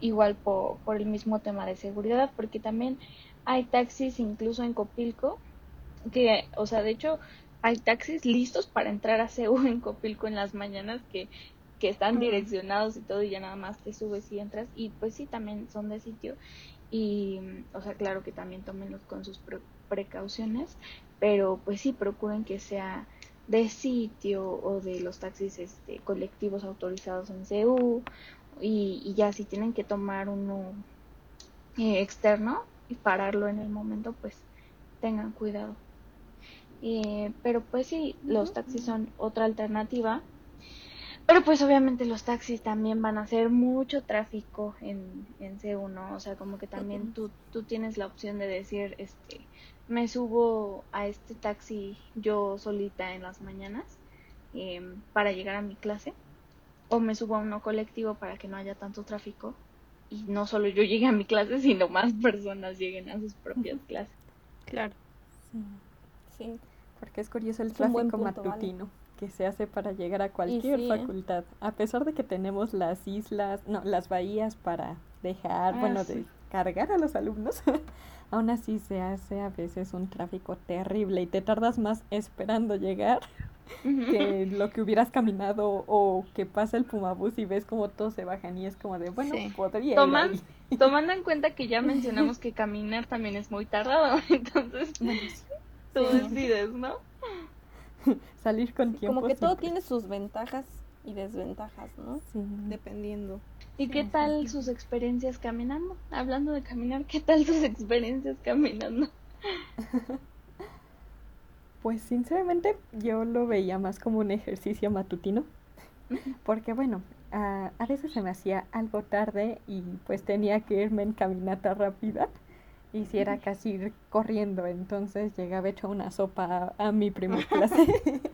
igual por, por el mismo tema de seguridad porque también hay taxis incluso en Copilco que, o sea, de hecho, hay taxis listos para entrar a CEU en Copilco en las mañanas que, que están direccionados y todo y ya nada más te subes y entras y pues sí, también son de sitio y, o sea, claro que también tómenlos con sus precauciones, pero pues sí, procuren que sea de sitio o de los taxis este, colectivos autorizados en CEU y, y ya si tienen que tomar uno eh, externo y pararlo en el momento, pues tengan cuidado. Eh, pero pues sí, los taxis son otra alternativa. Pero pues obviamente los taxis también van a hacer mucho tráfico en, en C1, o sea, como que también tú, tú tienes la opción de decir, este, me subo a este taxi yo solita en las mañanas em, para llegar a mi clase, o me subo a uno colectivo para que no haya tanto tráfico y no solo yo llegue a mi clase, sino más personas lleguen a sus propias clases. Claro. Sí. Porque es curioso el tráfico matutino que se hace para llegar a cualquier ¿eh? facultad. A pesar de que tenemos las islas, no, las bahías para dejar, ah, bueno, de cargar a los alumnos, [LAUGHS] aún así se hace a veces un tráfico terrible y te tardas más esperando llegar [LAUGHS] que lo que hubieras caminado o que pasa el Pumabús y ves como todos se bajan y es como de, bueno, podría [LAUGHS] Tomando en cuenta que ya mencionamos que caminar también es muy tardado, entonces tú decides, ¿no? [LAUGHS] Salir con tiempo. Como que todo tiene sus ventajas y desventajas, ¿no? Sí. Dependiendo. ¿Y qué tal sus experiencias caminando? Hablando de caminar, ¿qué tal sus experiencias caminando? [LAUGHS] Pues sinceramente yo lo veía más como un ejercicio matutino, [LAUGHS] porque bueno, a, a veces se me hacía algo tarde y pues tenía que irme en caminata rápida y si era casi ir corriendo, entonces llegaba hecho una sopa a, mi primer [LAUGHS] clase. [LAUGHS]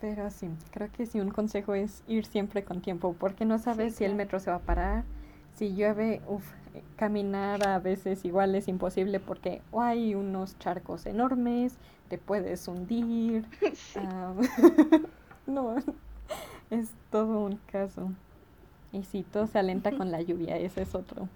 Pero sí, creo que sí, un consejo es ir siempre con tiempo, porque no sabes si el metro se va a parar, si llueve, uff, caminar a veces igual es imposible porque hay unos charcos enormes, te puedes hundir. [LAUGHS] Ah, no, es todo un caso. Y si todo se alenta con la lluvia, ese es otro.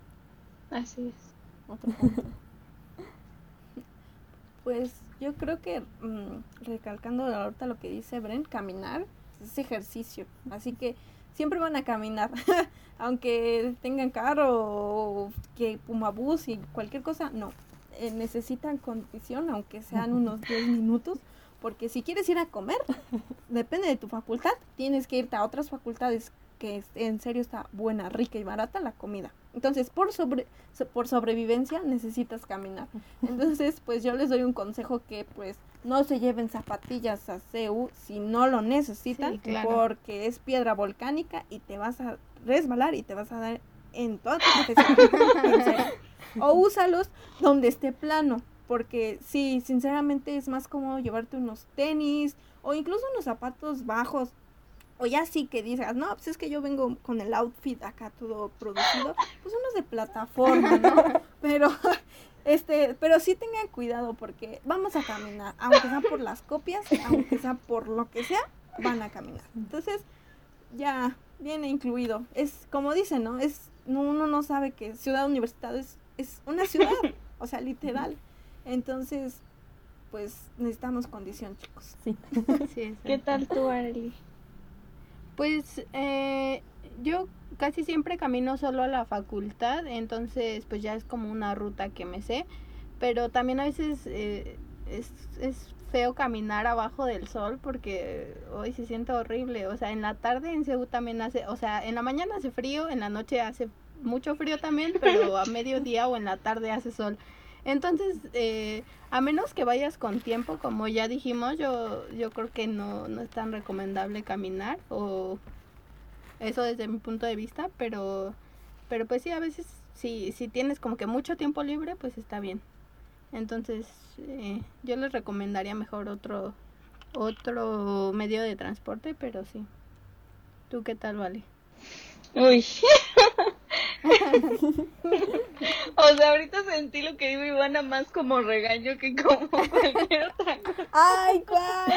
Así es. [LAUGHS] pues yo creo que mm, recalcando ahorita lo que dice Bren, caminar es ejercicio. Así que siempre van a caminar. [LAUGHS] Aunque tengan carro o que Pumabús y cualquier cosa, no. Eh, necesitan condición, aunque sean unos 10 minutos. Porque si quieres ir a comer, [LAUGHS] depende de tu facultad, tienes que irte a otras facultades que en serio está buena, rica y barata la comida. Entonces, por, sobre, por sobrevivencia necesitas caminar. Entonces, pues yo les doy un consejo que pues no se lleven zapatillas a CEU si no lo necesitan, porque es piedra volcánica y te vas a resbalar y te vas a dar en toda tu [LAUGHS] O úsalos donde esté plano, porque sí, sinceramente es más cómodo llevarte unos tenis o incluso unos zapatos bajos o ya sí que digas, no, pues es que yo vengo con el outfit acá todo producido, pues unos de plataforma, ¿no? [LAUGHS] Pero, [LAUGHS] este, pero sí tengan cuidado porque vamos a caminar, aunque sea por las copias, aunque sea por lo que sea, van a caminar. Entonces, ya viene incluido. Es como dicen, ¿no? Es, uno no sabe que Ciudad Universitaria es, es una ciudad, o sea, literal. Entonces, pues necesitamos condición, chicos. Sí. [LAUGHS] sí ¿Qué tal tú, Arely? Pues eh, yo casi siempre camino solo a la facultad, entonces pues ya es como una ruta que me sé, pero también a veces eh, es, es feo caminar abajo del sol porque hoy se siente horrible, o sea, en la tarde en Ceú también hace, o sea, en la mañana hace frío, en la noche hace mucho frío también, pero a [LAUGHS] mediodía o en la tarde hace sol. Entonces, eh, a menos que vayas con tiempo, como ya dijimos, yo, yo creo que no, no es tan recomendable caminar, o eso desde mi punto de vista, pero, pero pues sí, a veces si, si tienes como que mucho tiempo libre, pues está bien. Entonces, eh, yo les recomendaría mejor otro, otro medio de transporte, pero sí. ¿Tú qué tal, Vale? Uy. [LAUGHS] [LAUGHS] o sea, ahorita sentí lo que dijo Ivana más como regaño que como [LAUGHS] cualquier otra cosa. Ay, cuál.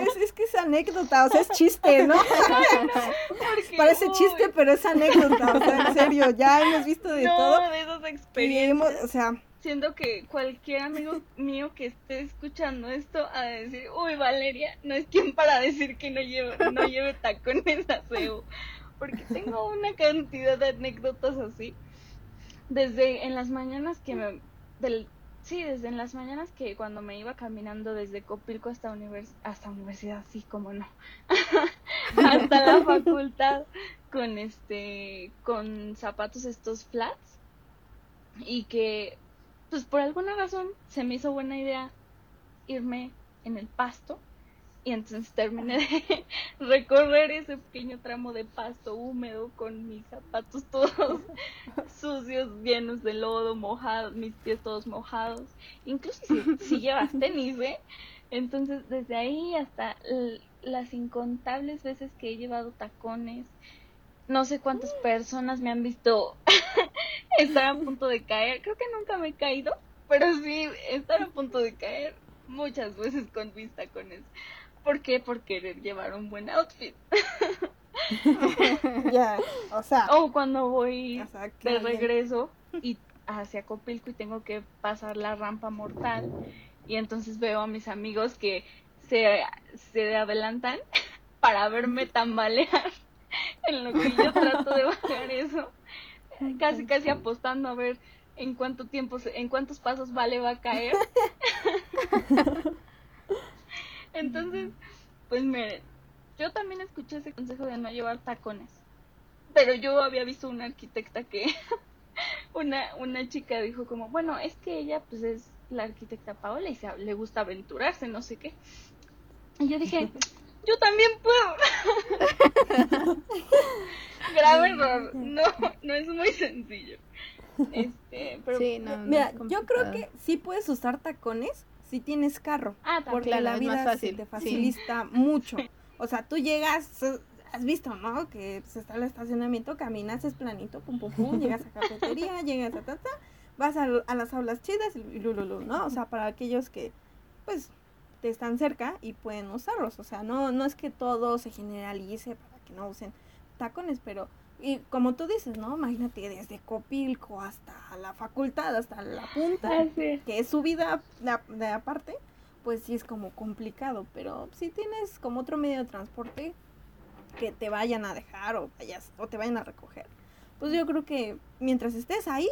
Es, es, que es anécdota, o sea, es chiste, ¿no? [LAUGHS] Parece chiste, pero es anécdota, o sea, en serio, ya hemos visto de todo. de esas experiencias. o sea, siento que cualquier amigo mío que esté escuchando esto a decir, uy, Valeria, no es quien para decir que no lleve, no lleve tacones a CEU. Porque tengo una cantidad de anécdotas así. Desde en las mañanas que me... Del, sí, desde en las mañanas que cuando me iba caminando desde Copilco hasta, univers, hasta universidad, sí, como no. [LAUGHS] hasta la facultad con este con zapatos estos flats y que pues por alguna razón se me hizo buena idea irme en el pasto y entonces terminé de [LAUGHS] recorrer ese pequeño tramo de pasto húmedo con mis zapatos todos [LAUGHS] sucios, llenos de lodo, mojados, mis pies todos mojados. Incluso si, [LAUGHS] si llevas tenis, ¿eh? Entonces desde ahí hasta las incontables veces que he llevado tacones, no sé cuántas personas me han visto estar a punto de caer. Creo que nunca me he caído, pero sí estar a punto de caer muchas veces con mis tacones. ¿Por qué? Por querer llevar un buen outfit. [LAUGHS] ya, o sea. O cuando voy de regreso y hacia Copilco y tengo que pasar la rampa mortal y entonces veo a mis amigos que se, se adelantan [LAUGHS] para verme tambalear [LAUGHS] en lo que yo trato de bajar eso, casi casi apostando a ver en cuánto tiempo, en cuántos pasos Vale va a caer. Entonces, pues miren, yo también escuché ese consejo de no llevar tacones, pero yo había visto una arquitecta que [LAUGHS] una una chica dijo como, bueno, es que ella pues es la arquitecta Paola y se, le gusta aventurarse, no sé qué. Y yo dije, [LAUGHS] yo también puedo. [LAUGHS] Grave error. No, no es muy sencillo. Este, pero mira, yo creo que sí puedes usar tacones si tienes carro. Ah, porque la vida se te facilita [LAUGHS] mucho. O sea, tú llegas, has visto, ¿no? Que se está el estacionamiento, caminas, es planito, pum, pum, pum, llegas a cafetería, [LAUGHS] llegas a tata, vas a, a, las aulas chidas y lululu, ¿no? O sea, para aquellos que, pues, están cerca y pueden usarlos. O sea, no, no es que todo se generalice para que no usen tacones, pero y como tú dices, ¿no? Imagínate desde Copilco hasta la facultad, hasta la punta, ah, que es su vida de, aparte, pues sí es como complicado, pero si tienes como otro medio de transporte que te vayan a dejar o vayas o te vayan a recoger, pues yo creo que mientras estés ahí,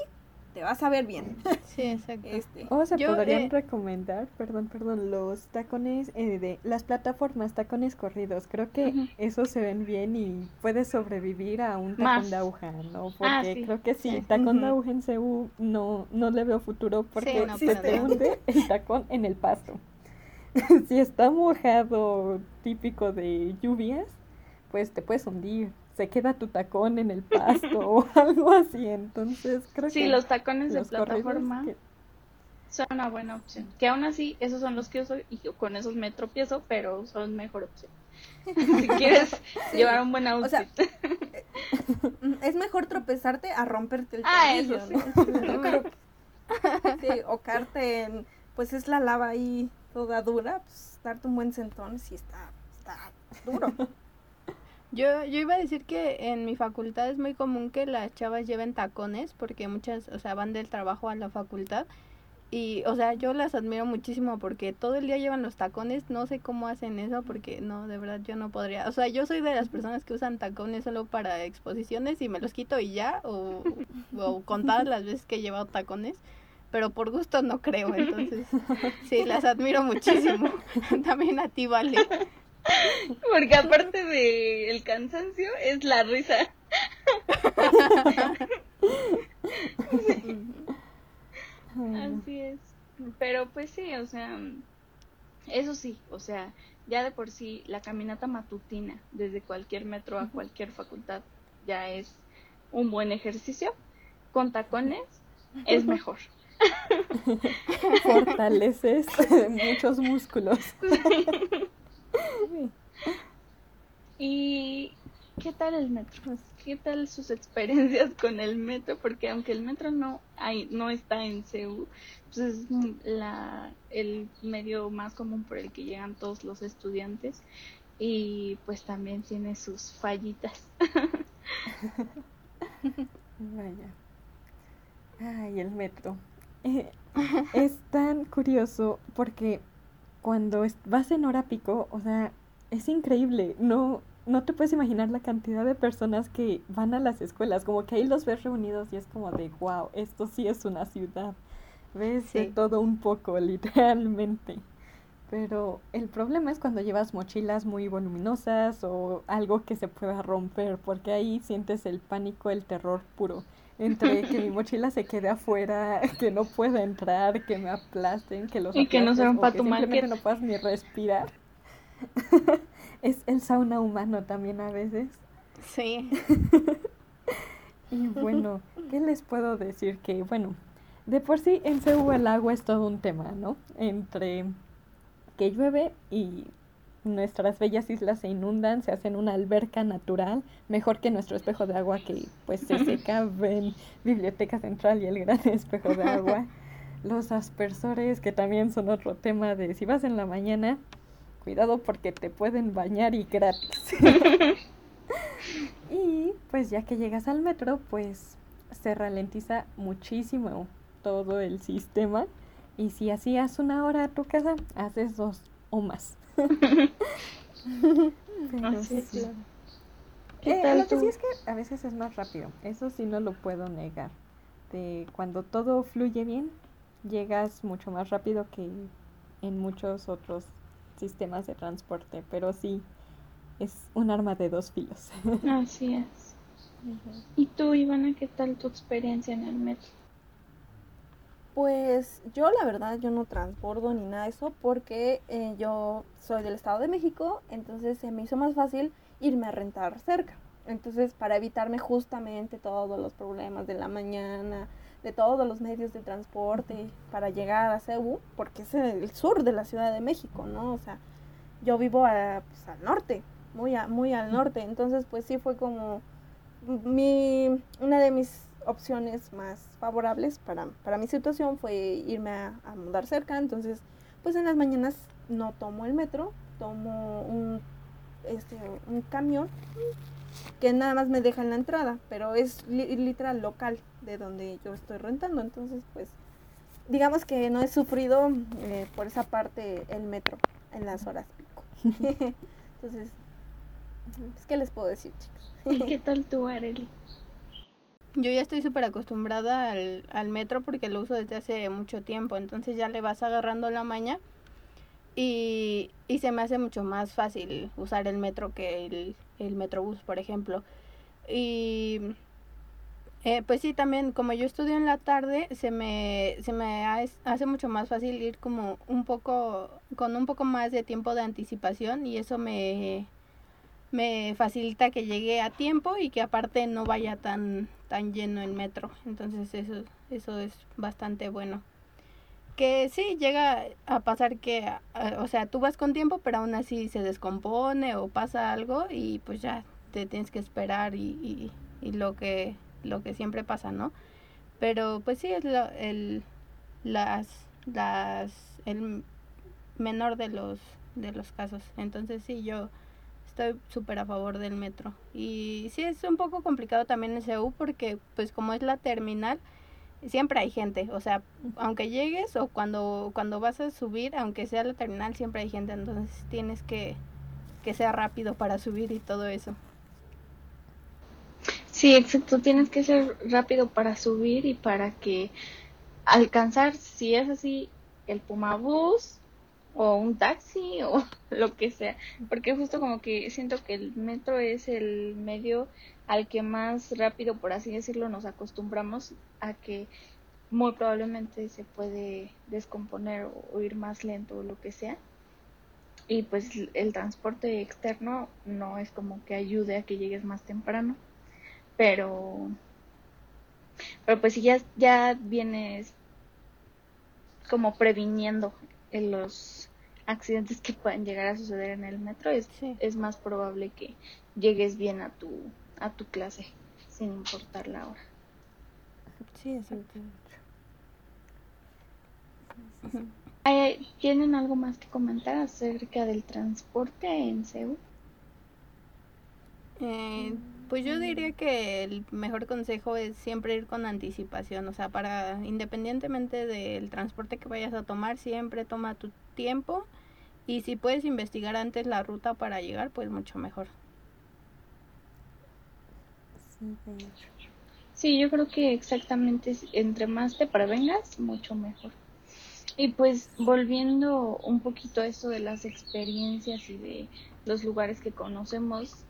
te vas a ver bien. Sí, exacto. Este. O se podrían eh, recomendar, perdón, perdón, los tacones eh, de las plataformas, tacones corridos. Creo que esos se ven bien y puedes sobrevivir a un tacón de aguja, ¿no? Ah, porque creo que sí, tacón de aguja en CU no, no le veo futuro porque se te hunde el tacón en el pasto. [LAUGHS] si está mojado, típico de lluvias, pues te puedes hundir se queda tu tacón en el pasto o [LAUGHS] algo así. Entonces, creo sí, que. Sí, los tacones de plataforma son una buena opción. Que aún así, esos son los que uso y con esos me tropiezo, pero son mejor opción. [LAUGHS] si quieres llevar un buen outfit. O sea, [LAUGHS] es mejor tropezarte a romperte el ah, eso sí. sí, o caerte en, pues es la lava ahí toda dura, pues darte un buen sentón si está, está duro. Yo, yo iba a decir que en mi facultad es muy común que las chavas lleven tacones porque muchas, o sea, van del trabajo a la facultad y, o sea, yo las admiro muchísimo porque todo el día llevan los tacones, no sé cómo hacen eso porque no, de verdad yo no podría, o sea, yo soy de las personas que usan tacones solo para exposiciones y me los quito y ya, o, o contadas las veces que he llevado tacones, pero por gusto no creo, entonces sí, las admiro muchísimo. [LAUGHS] También a ti, Vale. [LAUGHS] Porque aparte de el cansancio es la risa. Así es. Pero pues sí, o sea, eso sí, o sea, ya de por sí la caminata matutina desde cualquier metro a cualquier facultad ya es un buen ejercicio. Con tacones es mejor. Fortaleces [LAUGHS] muchos músculos. ¿Y qué tal el metro? ¿Qué tal sus experiencias [LAUGHS] con el metro? Porque aunque el metro no hay, no está en Seúl, pues es la, el medio más común por el que llegan todos los estudiantes y pues también tiene sus fallitas. [LAUGHS] Vaya. Ay, el metro. Eh, es tan curioso porque cuando vas en hora pico, o sea, es increíble. No, no te puedes imaginar la cantidad de personas que van a las escuelas. Como que ahí los ves reunidos y es como de, wow, esto sí es una ciudad. Ves de todo un poco, [LAUGHS] literalmente. Pero el problema es cuando llevas mochilas muy voluminosas o algo que se pueda romper, porque ahí sientes el pánico, el terror puro. Entre que mi [LAUGHS] mochila se quede afuera, que no pueda entrar, que me aplasten, que los Y que no se aplastes, o rompa que simplemente no puedas ni respirar. [LAUGHS] es el sauna humano también a veces. Sí. [LAUGHS] Y bueno, ¿qué les puedo decir? Que bueno, de por sí en Ceú el agua es todo un tema, ¿no? Entre que llueve y nuestras bellas islas se inundan, se hacen una alberca natural, mejor que nuestro espejo de agua que pues se seca en Biblioteca Central y el gran [LAUGHS] espejo de agua. Los aspersores, que también son otro tema de si vas en la mañana, cuidado porque te pueden bañar y gratis. [LAUGHS] Y pues ya que llegas al metro, pues se ralentiza muchísimo todo el sistema. Y si hacías una hora a tu casa, haces dos o más. [LAUGHS] Es. sí. ¿Qué Eh, tal lo que tú? sí es que a veces es más rápido. Eso sí no lo puedo negar. De cuando todo fluye bien, llegas mucho más rápido que en muchos otros sistemas de transporte. Pero sí, es un arma de dos filos. [LAUGHS] Así es. ¿Y tú, Ivana, qué tal tu experiencia en el metro? Pues yo la verdad yo no transbordo ni nada de eso porque eh, yo soy del Estado de México, entonces se me hizo más fácil irme a rentar cerca. Entonces para evitarme justamente todos los problemas de la mañana, de todos los medios de transporte para llegar a Ceú, porque es el sur de la Ciudad de México, ¿no? O sea, yo vivo a, pues, al norte, muy, a- muy al norte, entonces pues sí fue como mi, una de mis opciones más favorables para, para mi situación fue irme a, a mudar cerca, entonces pues en las mañanas no tomo el metro, tomo un, este, un camión que nada más me deja en la entrada, pero es li- literal local de donde yo estoy rentando, entonces pues digamos que no he sufrido eh, por esa parte el metro en las horas pico. [LAUGHS] [LAUGHS] entonces, pues, ¿qué les puedo decir chicos? ¿Y qué tal tú, Areli? Yo ya estoy súper acostumbrada al, al metro porque lo uso desde hace mucho tiempo, entonces ya le vas agarrando la maña y, y se me hace mucho más fácil usar el metro que el, el metrobús, por ejemplo. Y eh, pues sí, también como yo estudio en la tarde, se me, se me ha- hace mucho más fácil ir como un poco, con un poco más de tiempo de anticipación y eso me, me facilita que llegue a tiempo y que aparte no vaya tan tan lleno el metro. Entonces eso eso es bastante bueno. Que sí llega a pasar que o sea tú vas con tiempo pero aún así se descompone o pasa algo y pues ya te tienes que esperar y, y, y lo que lo que siempre pasa no pero pues sí es lo- el las las el menor de los de los casos. Entonces sí yo Estoy súper a favor del metro. Y sí, es un poco complicado también en CEU porque, pues, como es la terminal, siempre hay gente. O sea, aunque llegues o cuando, cuando vas a subir, aunque sea la terminal, siempre hay gente. Entonces tienes que, que ser rápido para subir y todo eso. Sí, exacto. Tienes que ser rápido para subir y para que alcanzar, si es así, el Pumabús o un taxi o [LAUGHS] lo que sea. Porque justo como que siento que el metro es el medio al que más rápido, por así decirlo, nos acostumbramos a que muy probablemente se puede descomponer o, ir más lento o lo que sea. Y pues el transporte externo no es como que ayude a que llegues más temprano pero pero pues si ya ya vienes como previniendo en los accidentes que pueden llegar a suceder en el metro es, Sí. es más probable que llegues bien a tu a tu clase sin importar la hora Sí, exacto. Ay, ¿Tienen algo más que comentar acerca del transporte en Seúl? Eh, Pues yo diría que el mejor consejo es siempre ir con anticipación, o sea, para independientemente del transporte que vayas a tomar, siempre toma tu tiempo y si puedes investigar antes la ruta para llegar, pues mucho mejor. Sí, yo creo que exactamente entre más te prevengas, mucho mejor. Y pues volviendo un poquito a esto de las experiencias y de los lugares que conocemos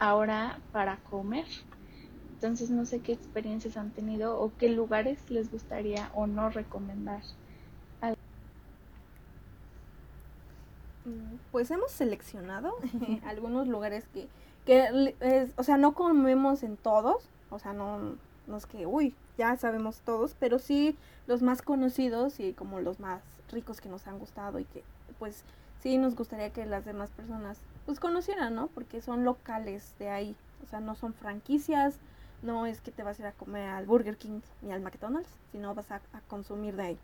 ahora para comer. Entonces no sé qué experiencias han tenido o qué lugares les gustaría o no recomendar. Mm, Pues hemos seleccionado [LAUGHS] [LAUGHS] algunos lugares que, que es- o sea, no comemos en todos, o sea, no, no es que, uy, ya sabemos todos, pero sí los más conocidos y como los más ricos que nos han gustado y que, pues, sí nos gustaría que las demás personas, pues, conocieran, ¿no? Porque son locales de ahí, o sea, no son franquicias, no es que te vas a ir a comer al Burger King ni al McDonald's, sino vas a, a consumir de ahí.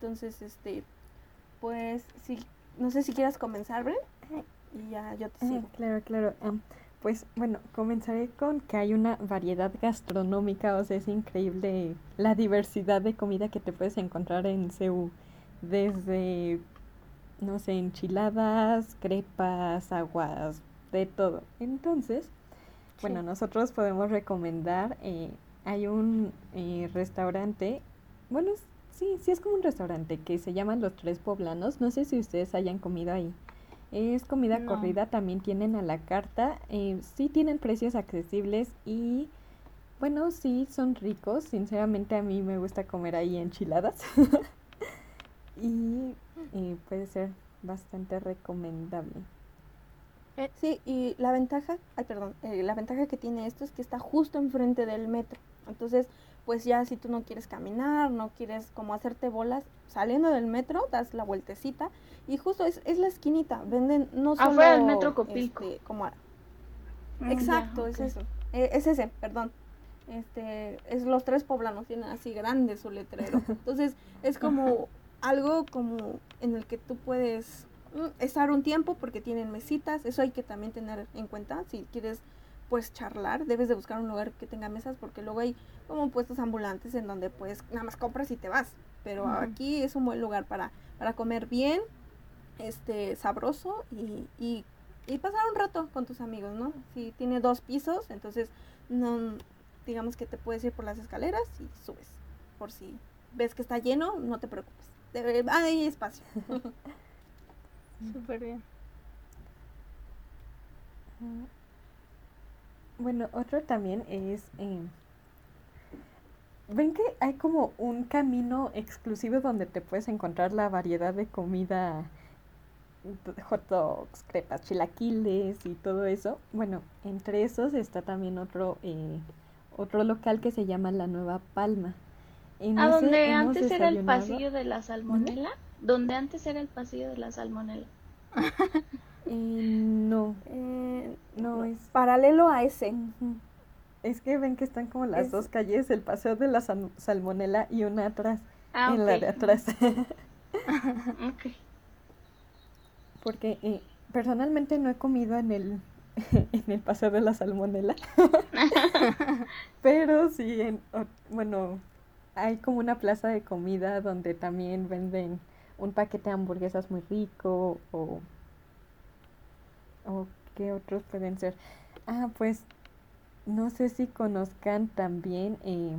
Entonces, este, pues, sí, no sé si quieras comenzar, Bren, y ya yo te Ah, sigo. claro, claro. pues bueno, comenzaré con que hay una variedad gastronómica, o sea, es increíble la diversidad de comida que te puedes encontrar en CEU. Desde, no sé, enchiladas, crepas, aguas, de todo. Entonces, bueno, nosotros podemos recomendar, eh, hay un eh, restaurante, bueno, sí, sí es como un restaurante que se llama Los Tres Poblanos, no sé si ustedes hayan comido ahí. Es comida No. corrida, también tienen a la carta, eh, sí tienen precios accesibles y bueno, sí son ricos, sinceramente a mí me gusta comer ahí enchiladas [LAUGHS] y eh, puede ser bastante recomendable. Sí, y la ventaja, ay, perdón, eh, la ventaja que tiene esto es que está justo enfrente del metro. Entonces, pues ya si tú no quieres caminar, no quieres como hacerte bolas, saliendo del metro, das la vueltecita y justo es, es la esquinita. Venden no solo... Afuera del metro Copilco. este, como a- Mm, Exacto, es eso. Eh, es ese, perdón. Este, es los tres poblanos, tienen así grande su letrero. [LAUGHS] Entonces, es como algo como en el que tú puedes mm, estar un tiempo porque tienen mesitas, eso hay que también tener en cuenta. Si quieres pues charlar, debes de buscar un lugar que tenga mesas porque luego hay como puestos ambulantes en donde pues nada más compras y te vas. Pero aquí es un buen lugar para, para comer bien, este, sabroso y, y, y pasar un rato con tus amigos, ¿no? Si tiene dos pisos, entonces no, digamos que te puedes ir por las escaleras y subes. Por si ves que está lleno, no te preocupes. Debe- hay espacio. [LAUGHS] Súper bien. Ah, Bueno, otro también es... eh, Ven que hay como un camino exclusivo donde te puedes encontrar la variedad de comida, d- hot dogs, crepas, chilaquiles y todo eso. Bueno, entre esos está también otro, eh, otro local que se llama La Nueva Palma. En ¿A ese donde antes era el pasillo de la salmonela? Donde antes era el pasillo de la salmonela. [LAUGHS] Eh, no, Eh, no es... paralelo a ese. Es que ven que están como las Es- dos calles, el paseo de la Sal- salmonela y una atrás, Ah, en la de atrás. [LAUGHS] Ok. Porque eh, personalmente no he comido en el [LAUGHS] en el paseo de la salmonela. Pero sí en bueno, hay como una plaza de comida donde también venden un paquete de hamburguesas muy rico o o qué otros pueden ser. Ah, pues no sé si conozcan también eh,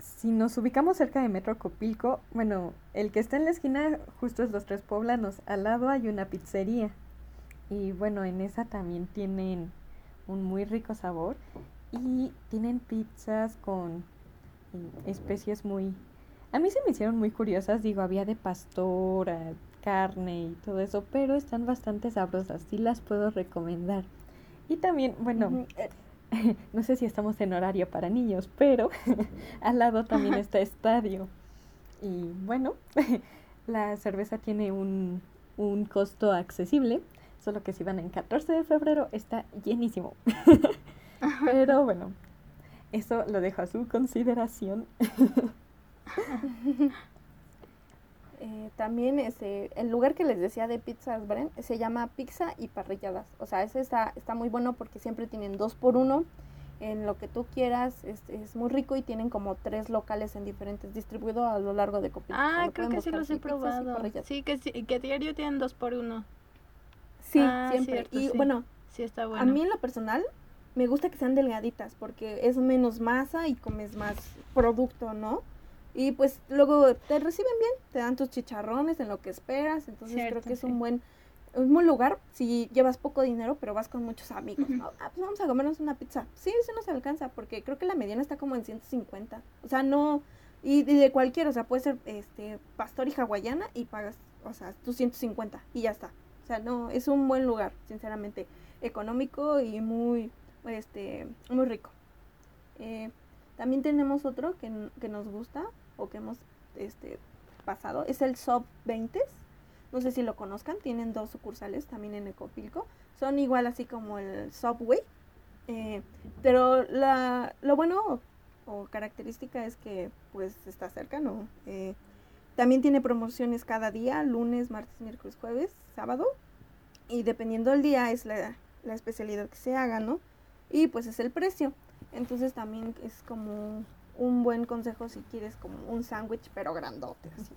si nos ubicamos cerca de Metro Copilco, bueno, el que está en la esquina justo es Los Tres Poblanos, al lado hay una pizzería y bueno, en esa también tienen un muy rico sabor y tienen pizzas con especies muy... A mí se me hicieron muy curiosas, digo, había de pastor, a carne y todo eso, pero están bastante sabrosas, sí las puedo recomendar. Y también, bueno. Eh, [LAUGHS] no sé si estamos en horario para niños, pero [LAUGHS] al lado también está estadio. Y bueno, [LAUGHS] la cerveza tiene un, un costo accesible, solo que si van en 14 de febrero está llenísimo. pero bueno, eso lo dejo a su consideración. [LAUGHS] Eh, también este, el lugar que les decía de pizzas Bren se llama Pizza y Parrilladas. O sea, ese está, está muy bueno porque siempre tienen dos por uno en lo que tú quieras. Es, es muy rico y tienen como tres locales en diferentes distribuidos a lo largo de Copilco. Ah, Lo creo que sí los he probado. Sí, que, sí, que diario tienen dos por uno. Sí, Ah, siempre. cierto, y sí. bueno, Sí, está bueno. a mí en lo personal me gusta que sean delgaditas porque es menos masa y comes más producto, ¿no? Y pues luego te reciben bien, te dan tus chicharrones en lo que esperas, entonces creo que es sí. un buen un buen lugar si llevas poco dinero, pero vas con muchos amigos. Ah, pues vamos a comernos una pizza. Sí, eso nos alcanza, porque creo que la mediana está como en 150. O sea, no. Y, y de cualquier, o sea, puede ser este pastor y hawaiana y pagas, o sea, tus 150 y ya está. O sea, no, es un buen lugar, sinceramente. Económico y muy, este, muy rico. Eh, también tenemos otro que, que nos gusta o que hemos este, pasado, es el Sub 20. No sé si lo conozcan, tienen dos sucursales también en Ecopilco. Son igual así como el Subway. eh, pero la, lo bueno o, o característica es que pues está cerca, ¿no? Eh, también tiene promociones cada día, lunes, martes, miércoles, jueves, sábado. Y dependiendo del día es la, la especialidad que se haga, ¿no? Y pues es el precio. Entonces también es como un buen consejo si quieres como un sándwich pero grandote, así.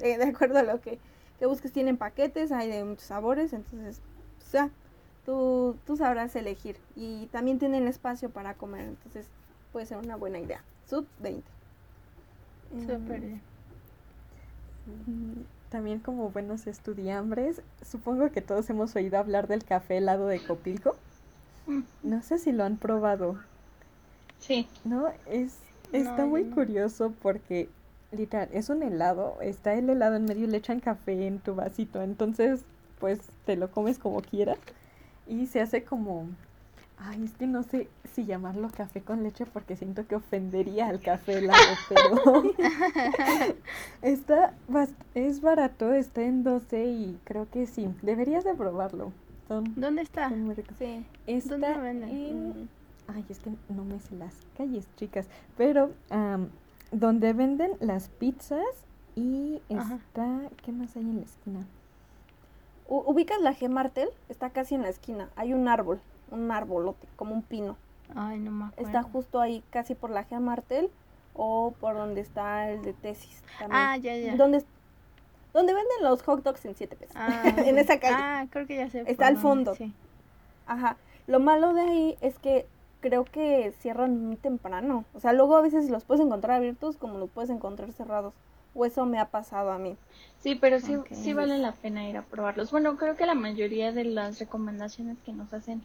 Eh, de acuerdo a lo que, que busques, tienen paquetes, hay de muchos sabores, entonces, o sea, tú, tú sabrás elegir. Y también tienen espacio para comer, entonces puede ser una buena idea. Sub 20. Súper bien. Mm, También como buenos estudiambres, supongo que todos hemos oído hablar del café helado de Copilco. No sé si lo han probado, Sí, ¿no? Es, está muy no. curioso porque, literal, es un helado, está el helado en medio y le echan café en tu vasito, entonces, pues, te lo comes como quieras y se hace como... Ay, es que no sé si llamarlo café con leche porque siento que ofendería al café helado, [LAUGHS] pero está es barato, está en 12 y creo que sí, deberías de probarlo. ¿Dónde está? Sí. Está Ay, es que no me sé las calles, chicas, pero am, donde venden las pizzas y Ajá. está, ¿qué más hay en la esquina? U- ubicas la G Martel, está casi en la esquina. Hay un árbol, un arbolote, como un pino. Ay, no me acuerdo. Está justo ahí, casi por la G Martel o por donde está el de tesis. También. Ah, ya, ya. Donde, donde venden los hot dogs en 7 pesos. Ah, [LAUGHS] en esa calle. Ah, creo que ya sé. Está al fondo. Sí. Ajá. Lo malo de ahí es que creo que cierran muy temprano. O sea, luego a veces los puedes encontrar abiertos como los puedes encontrar cerrados. O eso me ha pasado a mí. sí, pero sí, Ok. sí vale la pena ir a probarlos. Bueno, creo que la mayoría de las recomendaciones que nos hacen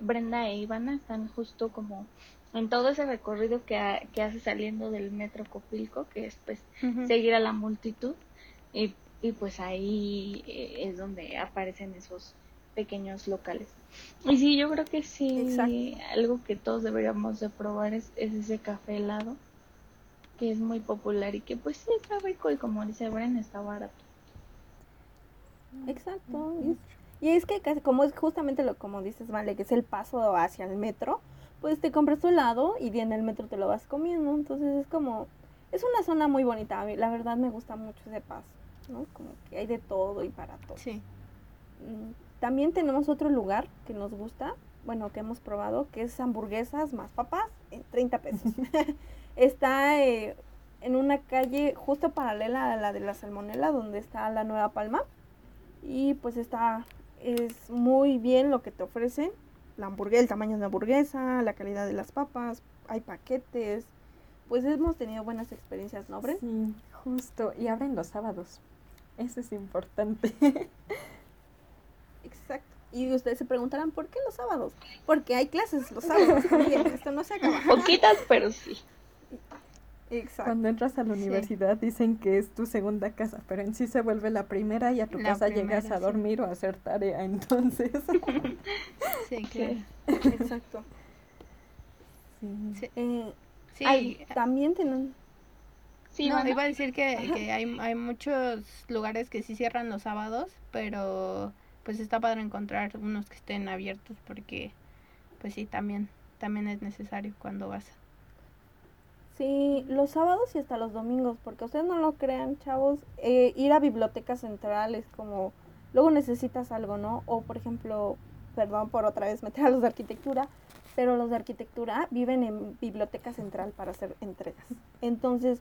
Brenda e Ivana están justo como en todo ese recorrido que, ha- que hace saliendo del metro Copilco, que es pues seguir a la multitud y, y pues ahí eh, es donde aparecen esos pequeños locales. Y sí, yo creo que sí, Exacto. algo que todos deberíamos de probar es, es ese café helado, que es muy popular y que pues sí está rico y como dice Bren, está barato. Exacto. Y es, y es que casi- como es justamente lo como dices, vale, que es el paso hacia el metro, pues te compras tu helado y en el metro te lo vas comiendo. Entonces es como, es una zona muy bonita. La verdad me gusta mucho ese paso, ¿no? Como que hay de todo y para todo. Sí. Mm, También tenemos otro lugar que nos gusta, bueno, que hemos probado, que es hamburguesas más papas en 30 pesos. [LAUGHS] [LAUGHS] está eh, en una calle justo paralela a la de la Salmonela, donde está la Nueva Palma. Y pues está, es muy bien lo que te ofrecen. La hamburguesa, el tamaño de la hamburguesa, la calidad de las papas, hay paquetes. Pues hemos tenido buenas experiencias, ¿no, Bren? Sí, justo, y abren los sábados. Eso es importante. [LAUGHS] Exacto. Y ustedes se preguntarán, ¿por qué los sábados? Porque hay clases los sábados. [LAUGHS] Esto no se acaba. Poquitas, pero sí. Exacto. Cuando entras a la Sí. universidad dicen que es tu segunda casa, pero en sí se vuelve la primera y a tu La casa llegas a sí. dormir o a hacer tarea, entonces. [LAUGHS] Sí, claro. Exacto. sí. Sí. Eh, hay- también tienen... Sí, no, iba a decir que, que hay, hay muchos lugares que sí cierran los sábados, pero pues está padre encontrar unos que estén abiertos porque pues sí, también, también es necesario cuando vas. Sí, los sábados y hasta los domingos, porque ustedes no lo crean, chavos, eh, ir a biblioteca central es como, luego necesitas algo, ¿no? O por ejemplo, perdón por otra vez meter a los de arquitectura, pero los de arquitectura viven en biblioteca central para hacer entregas. Entonces,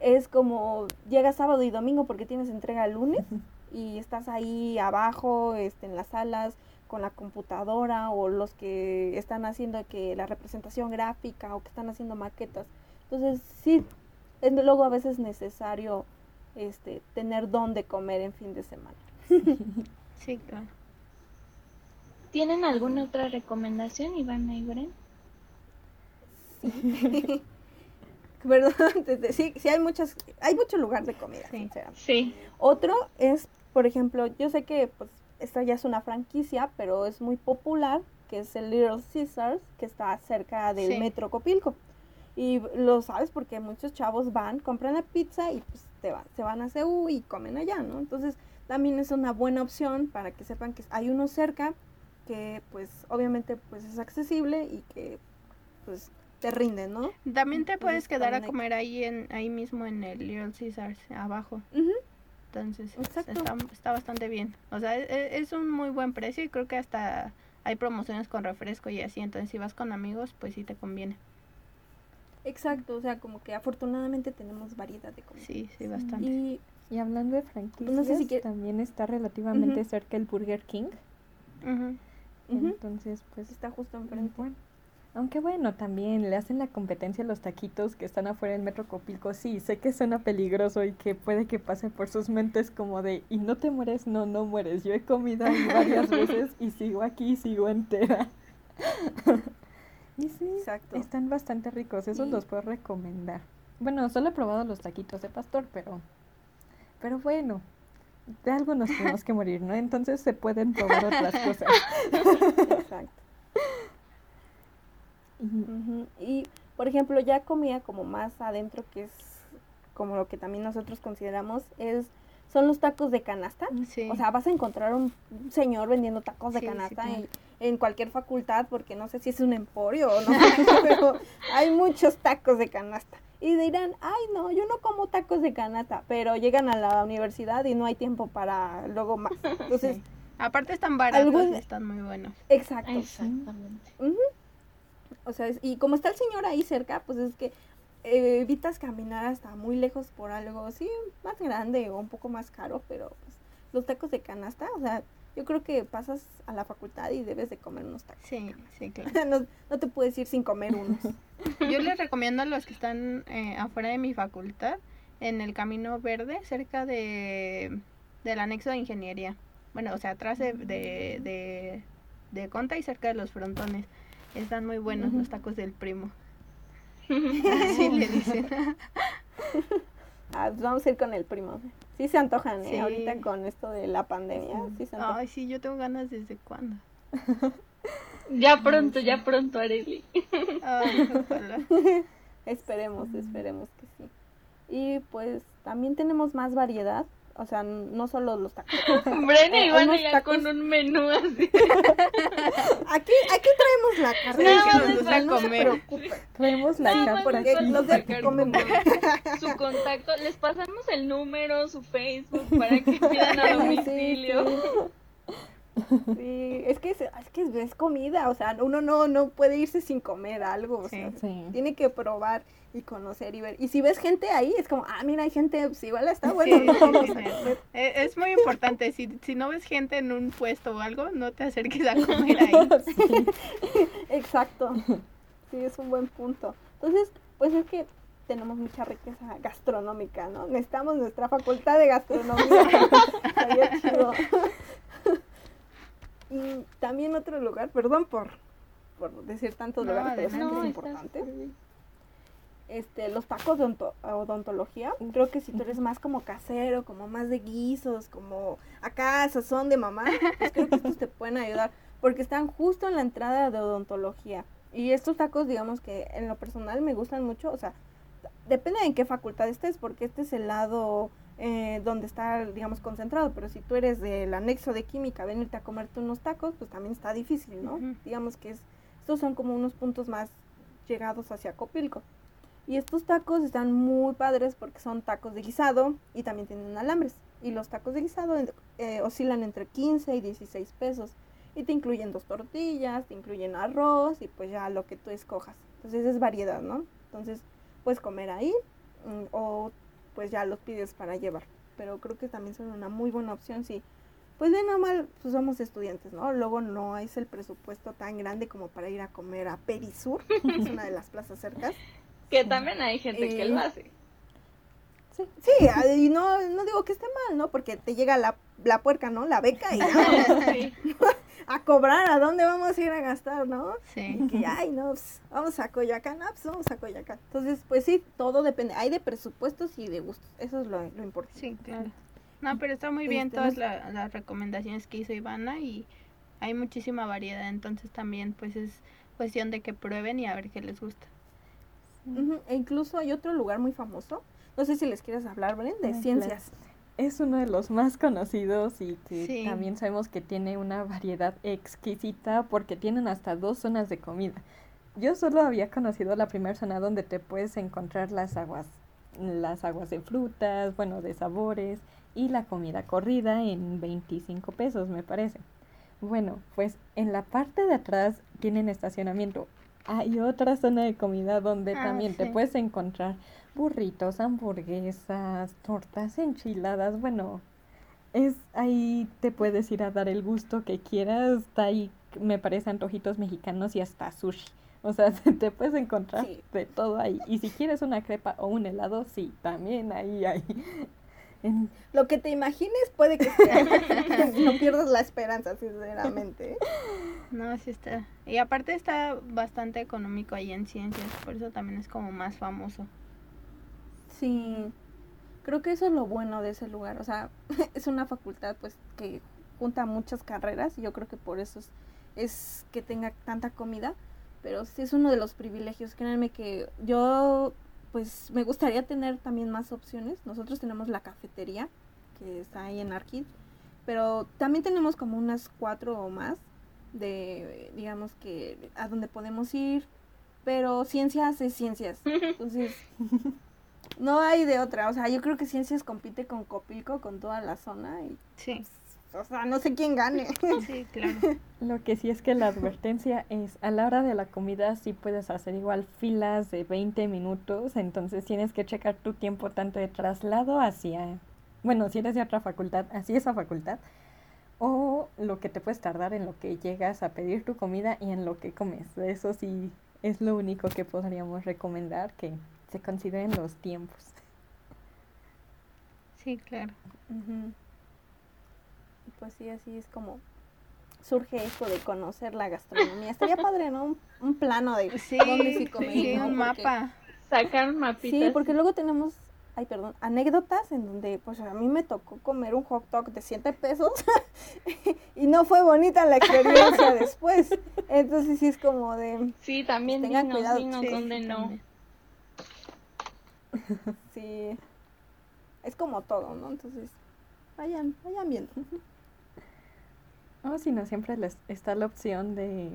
es como, llega sábado y domingo porque tienes entrega el lunes y estás ahí abajo, este, en las salas, con la computadora o los que están haciendo que la representación gráfica o que están haciendo maquetas. Entonces, sí, es luego a veces necesario este, tener dónde comer en fin de semana. [LAUGHS] Sí, claro. ¿Tienen alguna otra recomendación, Iván y Bren? Perdón, [LAUGHS] [LAUGHS] desde- sí, sí hay muchas, hay mucho lugar de comida, Sí. sinceramente. Sí. Otro es, por ejemplo, yo sé que pues esta ya es una franquicia, pero es muy popular, que es el Little Caesars, que está cerca del Sí. Metro Copilco. Y lo sabes porque muchos chavos van, compran la pizza y pues te van, se van a CEU y comen allá, ¿no? Entonces también es una buena opción para que sepan que hay uno cerca que pues obviamente pues es accesible y que pues te rinde, ¿no? También te Entonces, puedes quedar a comer ahí en ahí mismo en el Little Caesars abajo. Entonces está, está bastante bien. O sea, e- e- es, un muy buen precio y creo que hasta hay promociones con refresco y así. Entonces si vas con amigos, pues sí te conviene. Exacto, o sea, como que afortunadamente tenemos variedad de comida. Sí, sí, bastante. Y Y hablando de franquicias, No sé si quiere- también está relativamente cerca el Burger King. Entonces, pues está justo enfrente. Bueno, aunque bueno, también le hacen la competencia a los taquitos que están afuera del Metro Copilco. Sí, sé que suena peligroso y que puede que pase por sus mentes como de, ¿y no te mueres? No, no mueres. Yo he comido ahí varias [LAUGHS] veces y sigo aquí y sigo entera. [LAUGHS] y sí, Exacto. están bastante ricos. Esos Y- los puedo recomendar. Bueno, solo he probado los taquitos de pastor, pero, pero bueno. De algo nos tenemos que morir, ¿no? Entonces se pueden probar otras cosas. [LAUGHS] Exacto. Y- por ejemplo, ya comida como más adentro, que es como lo que también nosotros consideramos, es son los tacos de canasta. Sí. O sea, vas a encontrar un señor vendiendo tacos de Sí, sí, canasta claro. en, en cualquier facultad, porque no sé si es un emporio o no, [LAUGHS] pero hay muchos tacos de canasta. Y dirán, ay, no, yo no como tacos de canasta, pero llegan a la universidad y no hay tiempo para luego más. [LAUGHS] Entonces, Sí. Aparte están baratos algún- están muy buenos. exacto. Exactamente. O sea, es- y como está el señor ahí cerca, pues es que eh, evitas caminar hasta muy lejos por algo, sí, más grande o un poco más caro, pero pues, los tacos de canasta, o sea, yo creo que pasas a la facultad y debes de comer unos tacos. Sí, sí, claro. [LAUGHS] no, no te puedes ir sin comer unos. [LAUGHS] Yo les recomiendo a los que están eh, afuera de mi facultad, en el Camino Verde, cerca de del anexo de ingeniería. Bueno, o sea, atrás de, de, de, de Conta y cerca de los frontones. Están muy buenos los tacos del primo. [LAUGHS] Así le dicen. [LAUGHS] Ah, pues vamos a ir con el primo. Sí se antojan, ¿eh? Sí. Ahorita con esto de la pandemia, sí se antojan. Ay, sí, yo tengo ganas desde cuándo. [LAUGHS] Ya pronto, ya pronto, Areli. Ay, ojalá. Esperemos, esperemos que sí. Y pues también tenemos más variedad, o sea, no solo los tacos. [LAUGHS] Brenda Eh, unos ya tacos- con un menú así. [LAUGHS] Aquí, aquí traemos la carne. No, que les nos va a no se preocupen. Traemos la más porque aquí. los de como [LAUGHS] su contacto. Les pasamos el número, su Facebook para que pidan a domicilio. sí. Sí, es que es, es que es comida, o sea, uno no, no puede irse sin comer algo, o sea. Sí. tiene que probar y conocer y ver. Y si ves gente ahí, es como, ah, mira, hay gente, pues igual está bueno, Sí, [LAUGHS] sí, comer. Eh, Es muy [LAUGHS] importante, si, si no ves gente en un puesto o algo, no te acerques a [LAUGHS] comer ahí. Exacto. Sí, es un buen punto. Entonces, pues es que tenemos mucha riqueza gastronómica, ¿no? Necesitamos nuestra facultad de gastronomía. Chido. y también otro lugar, perdón por, por decir tantos No, lugares, pero. No, es importante. Este, los tacos de onto- odontología, creo que si tú eres más como casero, como más de guisos, como acá sazón de mamá, pues creo que estos te pueden ayudar, porque están justo en la entrada de odontología. Y estos tacos, digamos que en lo personal me gustan mucho, o sea, depende de en qué facultad estés, porque este es el lado eh, donde está, digamos, concentrado, pero si tú eres del anexo de química, venirte a comerte unos tacos, pues también está difícil, ¿no? Digamos que es, estos son como unos puntos más llegados hacia Copilco. Y estos tacos están muy padres porque son tacos de guisado y también tienen alambres. Y los tacos de guisado eh, oscilan entre 15 y 16 pesos. Y te incluyen dos tortillas, te incluyen arroz y pues ya lo que tú escojas. Entonces es variedad, ¿no? Entonces puedes comer ahí mm, o pues ya los pides para llevar. Pero creo que también son una muy buena opción si, pues de normal, pues somos estudiantes, ¿no? Luego no es el presupuesto tan grande como para ir a comer a Perisur, [LAUGHS] es una de las plazas cercas. Que también hay gente que lo Eh, hace. Sí, sí, ah, y no, no digo que esté mal, ¿no? Porque te llega la, la puerca, ¿no? La beca y [LAUGHS] Sí. [LAUGHS] a cobrar, ¿a dónde vamos a ir a gastar, no? Sí. Y que, ay, no, pues, vamos a Coyoacán, ah, pues vamos a Coyoacán. Entonces, pues sí, todo depende, hay de presupuestos y de gustos, eso es lo, lo importante. Sí, claro. No, pero está muy bien Este, todas no- la- las recomendaciones que hizo Ivana y hay muchísima variedad, entonces también pues es cuestión de que prueben y a ver qué les gusta. E incluso hay otro lugar muy famoso, no sé si les quieres hablar, Belén, de ciencias. Es uno de los más conocidos y que Sí. también sabemos que tiene una variedad exquisita porque tienen hasta dos zonas de comida. Yo solo había conocido la primera zona donde te puedes encontrar las aguas, las aguas de frutas, bueno, de sabores y la comida corrida en 25 pesos, me parece. Bueno, pues en la parte de atrás tienen estacionamiento. Hay otra zona de comida donde Ah, también te puedes encontrar burritos, hamburguesas, tortas, enchiladas, bueno, es ahí te puedes ir a dar el gusto que quieras, está ahí, me parece, antojitos mexicanos y hasta sushi. O sea, [LAUGHS] te puedes encontrar Sí. de todo ahí. Y si quieres una crepa o un helado, sí, también ahí hay. Lo que te imagines puede que sea, [LAUGHS] no pierdas la esperanza, sinceramente. No, sí está. Y aparte está bastante económico ahí en ciencias, por eso también es como más famoso. Sí, creo que eso es lo bueno de ese lugar. O sea, [LAUGHS] es una facultad pues que junta muchas carreras y yo creo que por eso es, es que tenga tanta comida. Pero sí es uno de los privilegios. Créanme que yo pues me gustaría tener también más opciones. Nosotros tenemos la cafetería que está ahí en Arquid. Pero también tenemos como unas cuatro o más de, digamos que, a donde podemos ir. Pero ciencias es ciencias. [LAUGHS] Entonces, no hay de otra, o sea, yo creo que Ciencias compite con Copilco, con toda la zona y, Sí, o sea, no sé quién gane. sí, [LAUGHS] claro. Lo que sí es que la advertencia es, a la hora de la comida sí puedes hacer igual filas de 20 minutos, entonces tienes que checar tu tiempo tanto de traslado hacia, bueno, si eres de otra facultad, hacia esa facultad, o lo que te puedes tardar en lo que llegas a pedir tu comida y en lo que comes. Eso sí es lo único que podríamos recomendar, que se consideren los tiempos. Sí, claro. Y Pues sí, así es como surge esto de conocer la gastronomía. Estaría padre, ¿no? Un, un plano de Sí, dónde sí comer. sí, ¿no? un Porque- mapa. Sacar mapitas. Sí, porque luego tenemos, ay, perdón, anécdotas en donde, pues a mí me tocó comer un hot dog de 7 pesos [LAUGHS] y no fue bonita la experiencia [LAUGHS] después. Entonces sí es como de, Sí, también Tengan dinos, cuidado. dinos Sí, dónde no. también. sí, es como todo, ¿no? Entonces, vayan, vayan viendo. O si no, siempre les está la opción de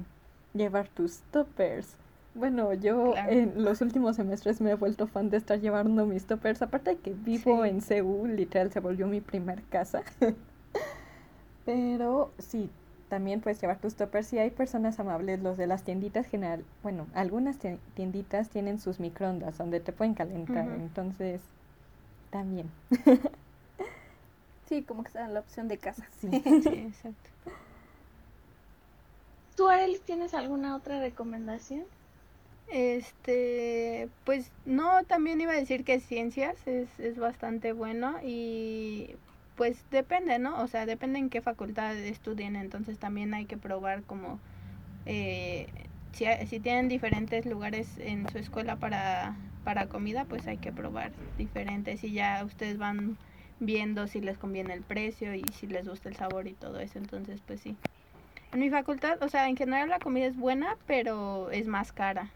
llevar tus toppers. Bueno, yo Claro. en los últimos semestres me he vuelto fan de estar llevando mis toppers. Aparte de que vivo Sí. en Seúl, literal se volvió mi primer casa. [LAUGHS] Pero sí, también puedes llevar tus toppers y hay personas amables, los de las tienditas general. Bueno, algunas ti- tienditas tienen sus microondas donde te pueden calentar. Entonces, también. [LAUGHS] Sí, como que está la opción de casa. Sí. [LAUGHS] Sí, exacto. ¿Tú, Arelis, tienes alguna otra recomendación? Este, pues no, también iba a decir que ciencias es, es bastante bueno y pues depende, ¿no? O sea, depende en qué facultad estudien, entonces también hay que probar como eh, si, si tienen diferentes lugares en su escuela para, para comida, pues hay que probar diferentes y ya ustedes van viendo si les conviene el precio y si les gusta el sabor y todo eso, entonces pues sí. En mi facultad, o sea, en general la comida es buena, pero es más cara.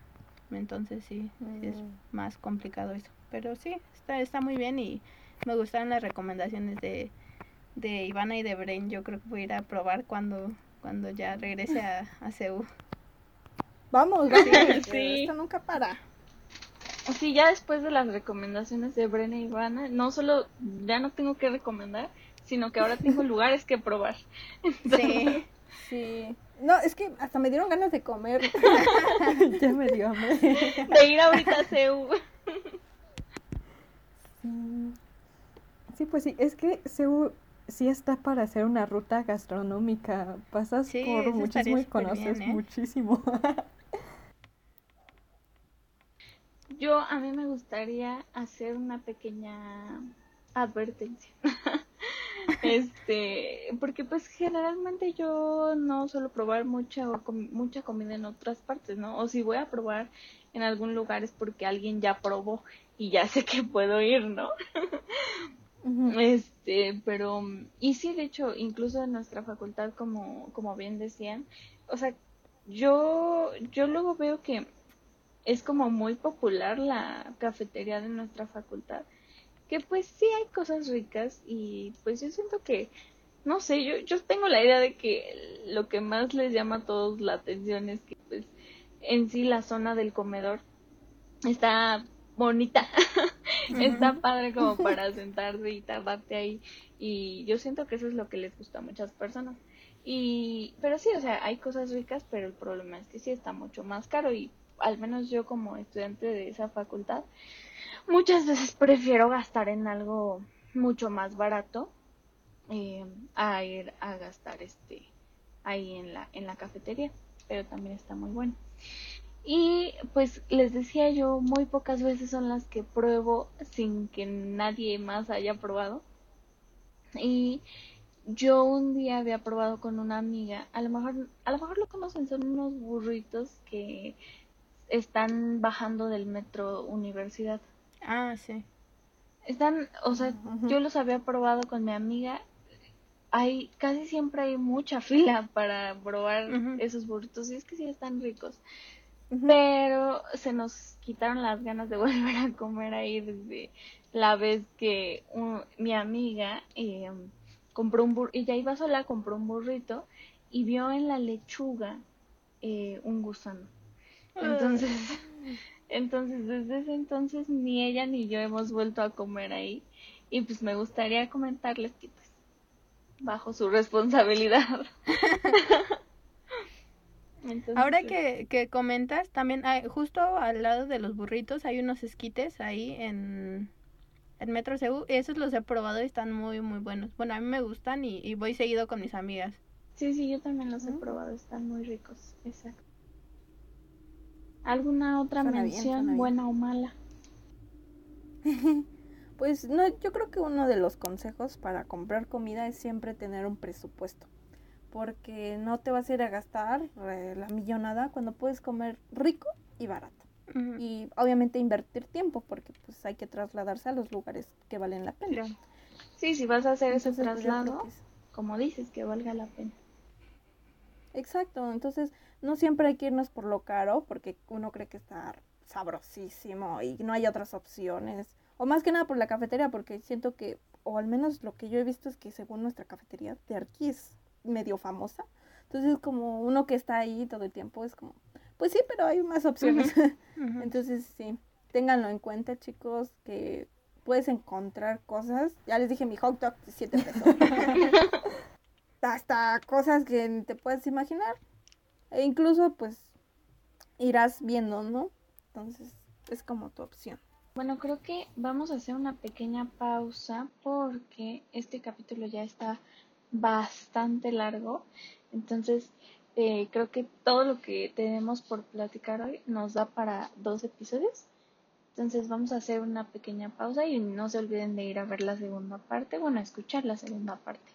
Entonces sí, es Mm. más complicado eso. Pero sí, está, está muy bien y me gustaron las recomendaciones de, de Ivana y de Bren. Yo creo que voy a ir a probar cuando, cuando ya regrese a, a Seúl. Vamos, vamos, Sí. [LAUGHS] esto nunca para. Sí, ya después de las recomendaciones de Brena y Ivana, no solo ya no tengo que recomendar, sino que ahora tengo [LAUGHS] lugares que probar. Sí, sí. No, es que hasta me dieron ganas de comer. [LAUGHS] ya me dio hambre. De ir ahorita a CEU. Sí. Sí, pues sí, es que Seúl sí está para hacer una ruta gastronómica. Pasas Sí, por muchísimo y conoces bien, ¿eh? muchísimo. [LAUGHS] Yo, a mí me gustaría hacer una pequeña advertencia. [LAUGHS] este, porque pues generalmente yo no suelo probar mucha, o com- mucha comida en otras partes, ¿no? O si voy a probar en algún lugar es porque alguien ya probó y ya sé que puedo ir, ¿no? Este, pero, y sí, de hecho, incluso en nuestra facultad, como, como bien decían, o sea, yo, yo luego veo que es como muy popular la cafetería de nuestra facultad, que pues sí hay cosas ricas y pues yo siento que, no sé, yo, yo tengo la idea de que lo que más les llama a todos la atención es que pues en sí la zona del comedor está bonita, [LAUGHS] está padre como para sentarse y taparte ahí y yo siento que eso es lo que les gusta a muchas personas. Y, pero sí, o sea, hay cosas ricas, pero el problema es que sí está mucho más caro y al menos yo como estudiante de esa facultad, muchas veces [LAUGHS] prefiero gastar en algo mucho más barato eh, a ir a gastar este ahí en la en la cafetería, pero también está muy bueno. Y pues les decía yo, muy pocas veces son las que pruebo sin que nadie más haya probado. Y yo un día había probado con una amiga, a lo mejor, a lo mejor lo conocen, son unos burritos que están bajando del metro universidad. Ah, sí. Están, o sea, yo los había probado con mi amiga. Hay, casi siempre hay mucha [LAUGHS] fila para probar esos burritos y es que sí están ricos. Pero se nos quitaron las ganas de [LAUGHS] volver a comer ahí desde la vez que un- mi amiga eh, compró un burrito, ella iba sola, compró un burrito y vio en la lechuga eh, un gusano. Entonces, [LAUGHS] entonces desde ese entonces ni ella ni yo hemos vuelto a comer ahí y pues me gustaría comentarles que pues bajo su responsabilidad. [LAUGHS] Entonces, Ahora pues, que, que comentas, también hay, justo al lado de los burritos hay unos esquites ahí en, en Metro Ceú. Esos los he probado y están muy, muy buenos. Bueno, a mí me gustan y, y voy seguido con mis amigas. Sí, sí, yo también los he probado, están muy ricos, exacto. ¿Alguna otra Suena mención, bien. buena o mala? [LAUGHS] Pues no, yo creo que uno de los consejos para comprar comida es siempre tener un presupuesto. Porque no te vas a ir a gastar eh, la millonada cuando puedes comer rico y barato. Y obviamente invertir tiempo porque pues hay que trasladarse a los lugares que valen la pena. Claro. Sí, si vas a hacer ese Entonces, pues, traslado, como dices, que valga la pena. Exacto, entonces no siempre hay que irnos por lo caro porque uno cree que está sabrosísimo y no hay otras opciones. O más que nada por la cafetería porque siento que, o al menos lo que yo he visto es que según nuestra cafetería de Arqui es medio famosa. Entonces como uno que está ahí todo el tiempo es como, pues sí, pero hay más opciones. [LAUGHS] Entonces sí, ténganlo en cuenta chicos que puedes encontrar cosas. Ya les dije mi hot dog de 7 pesos. [LAUGHS] Hasta cosas que ni te puedes imaginar. E incluso pues irás viendo, ¿no? Entonces es como tu opción. Bueno, creo que vamos a hacer una pequeña pausa porque este capítulo ya está bastante largo. Entonces, eh, creo que todo lo que tenemos por platicar hoy nos da para dos episodios. Entonces, vamos a hacer una pequeña pausa y no se olviden de ir a ver la segunda parte, bueno, a escuchar la segunda parte.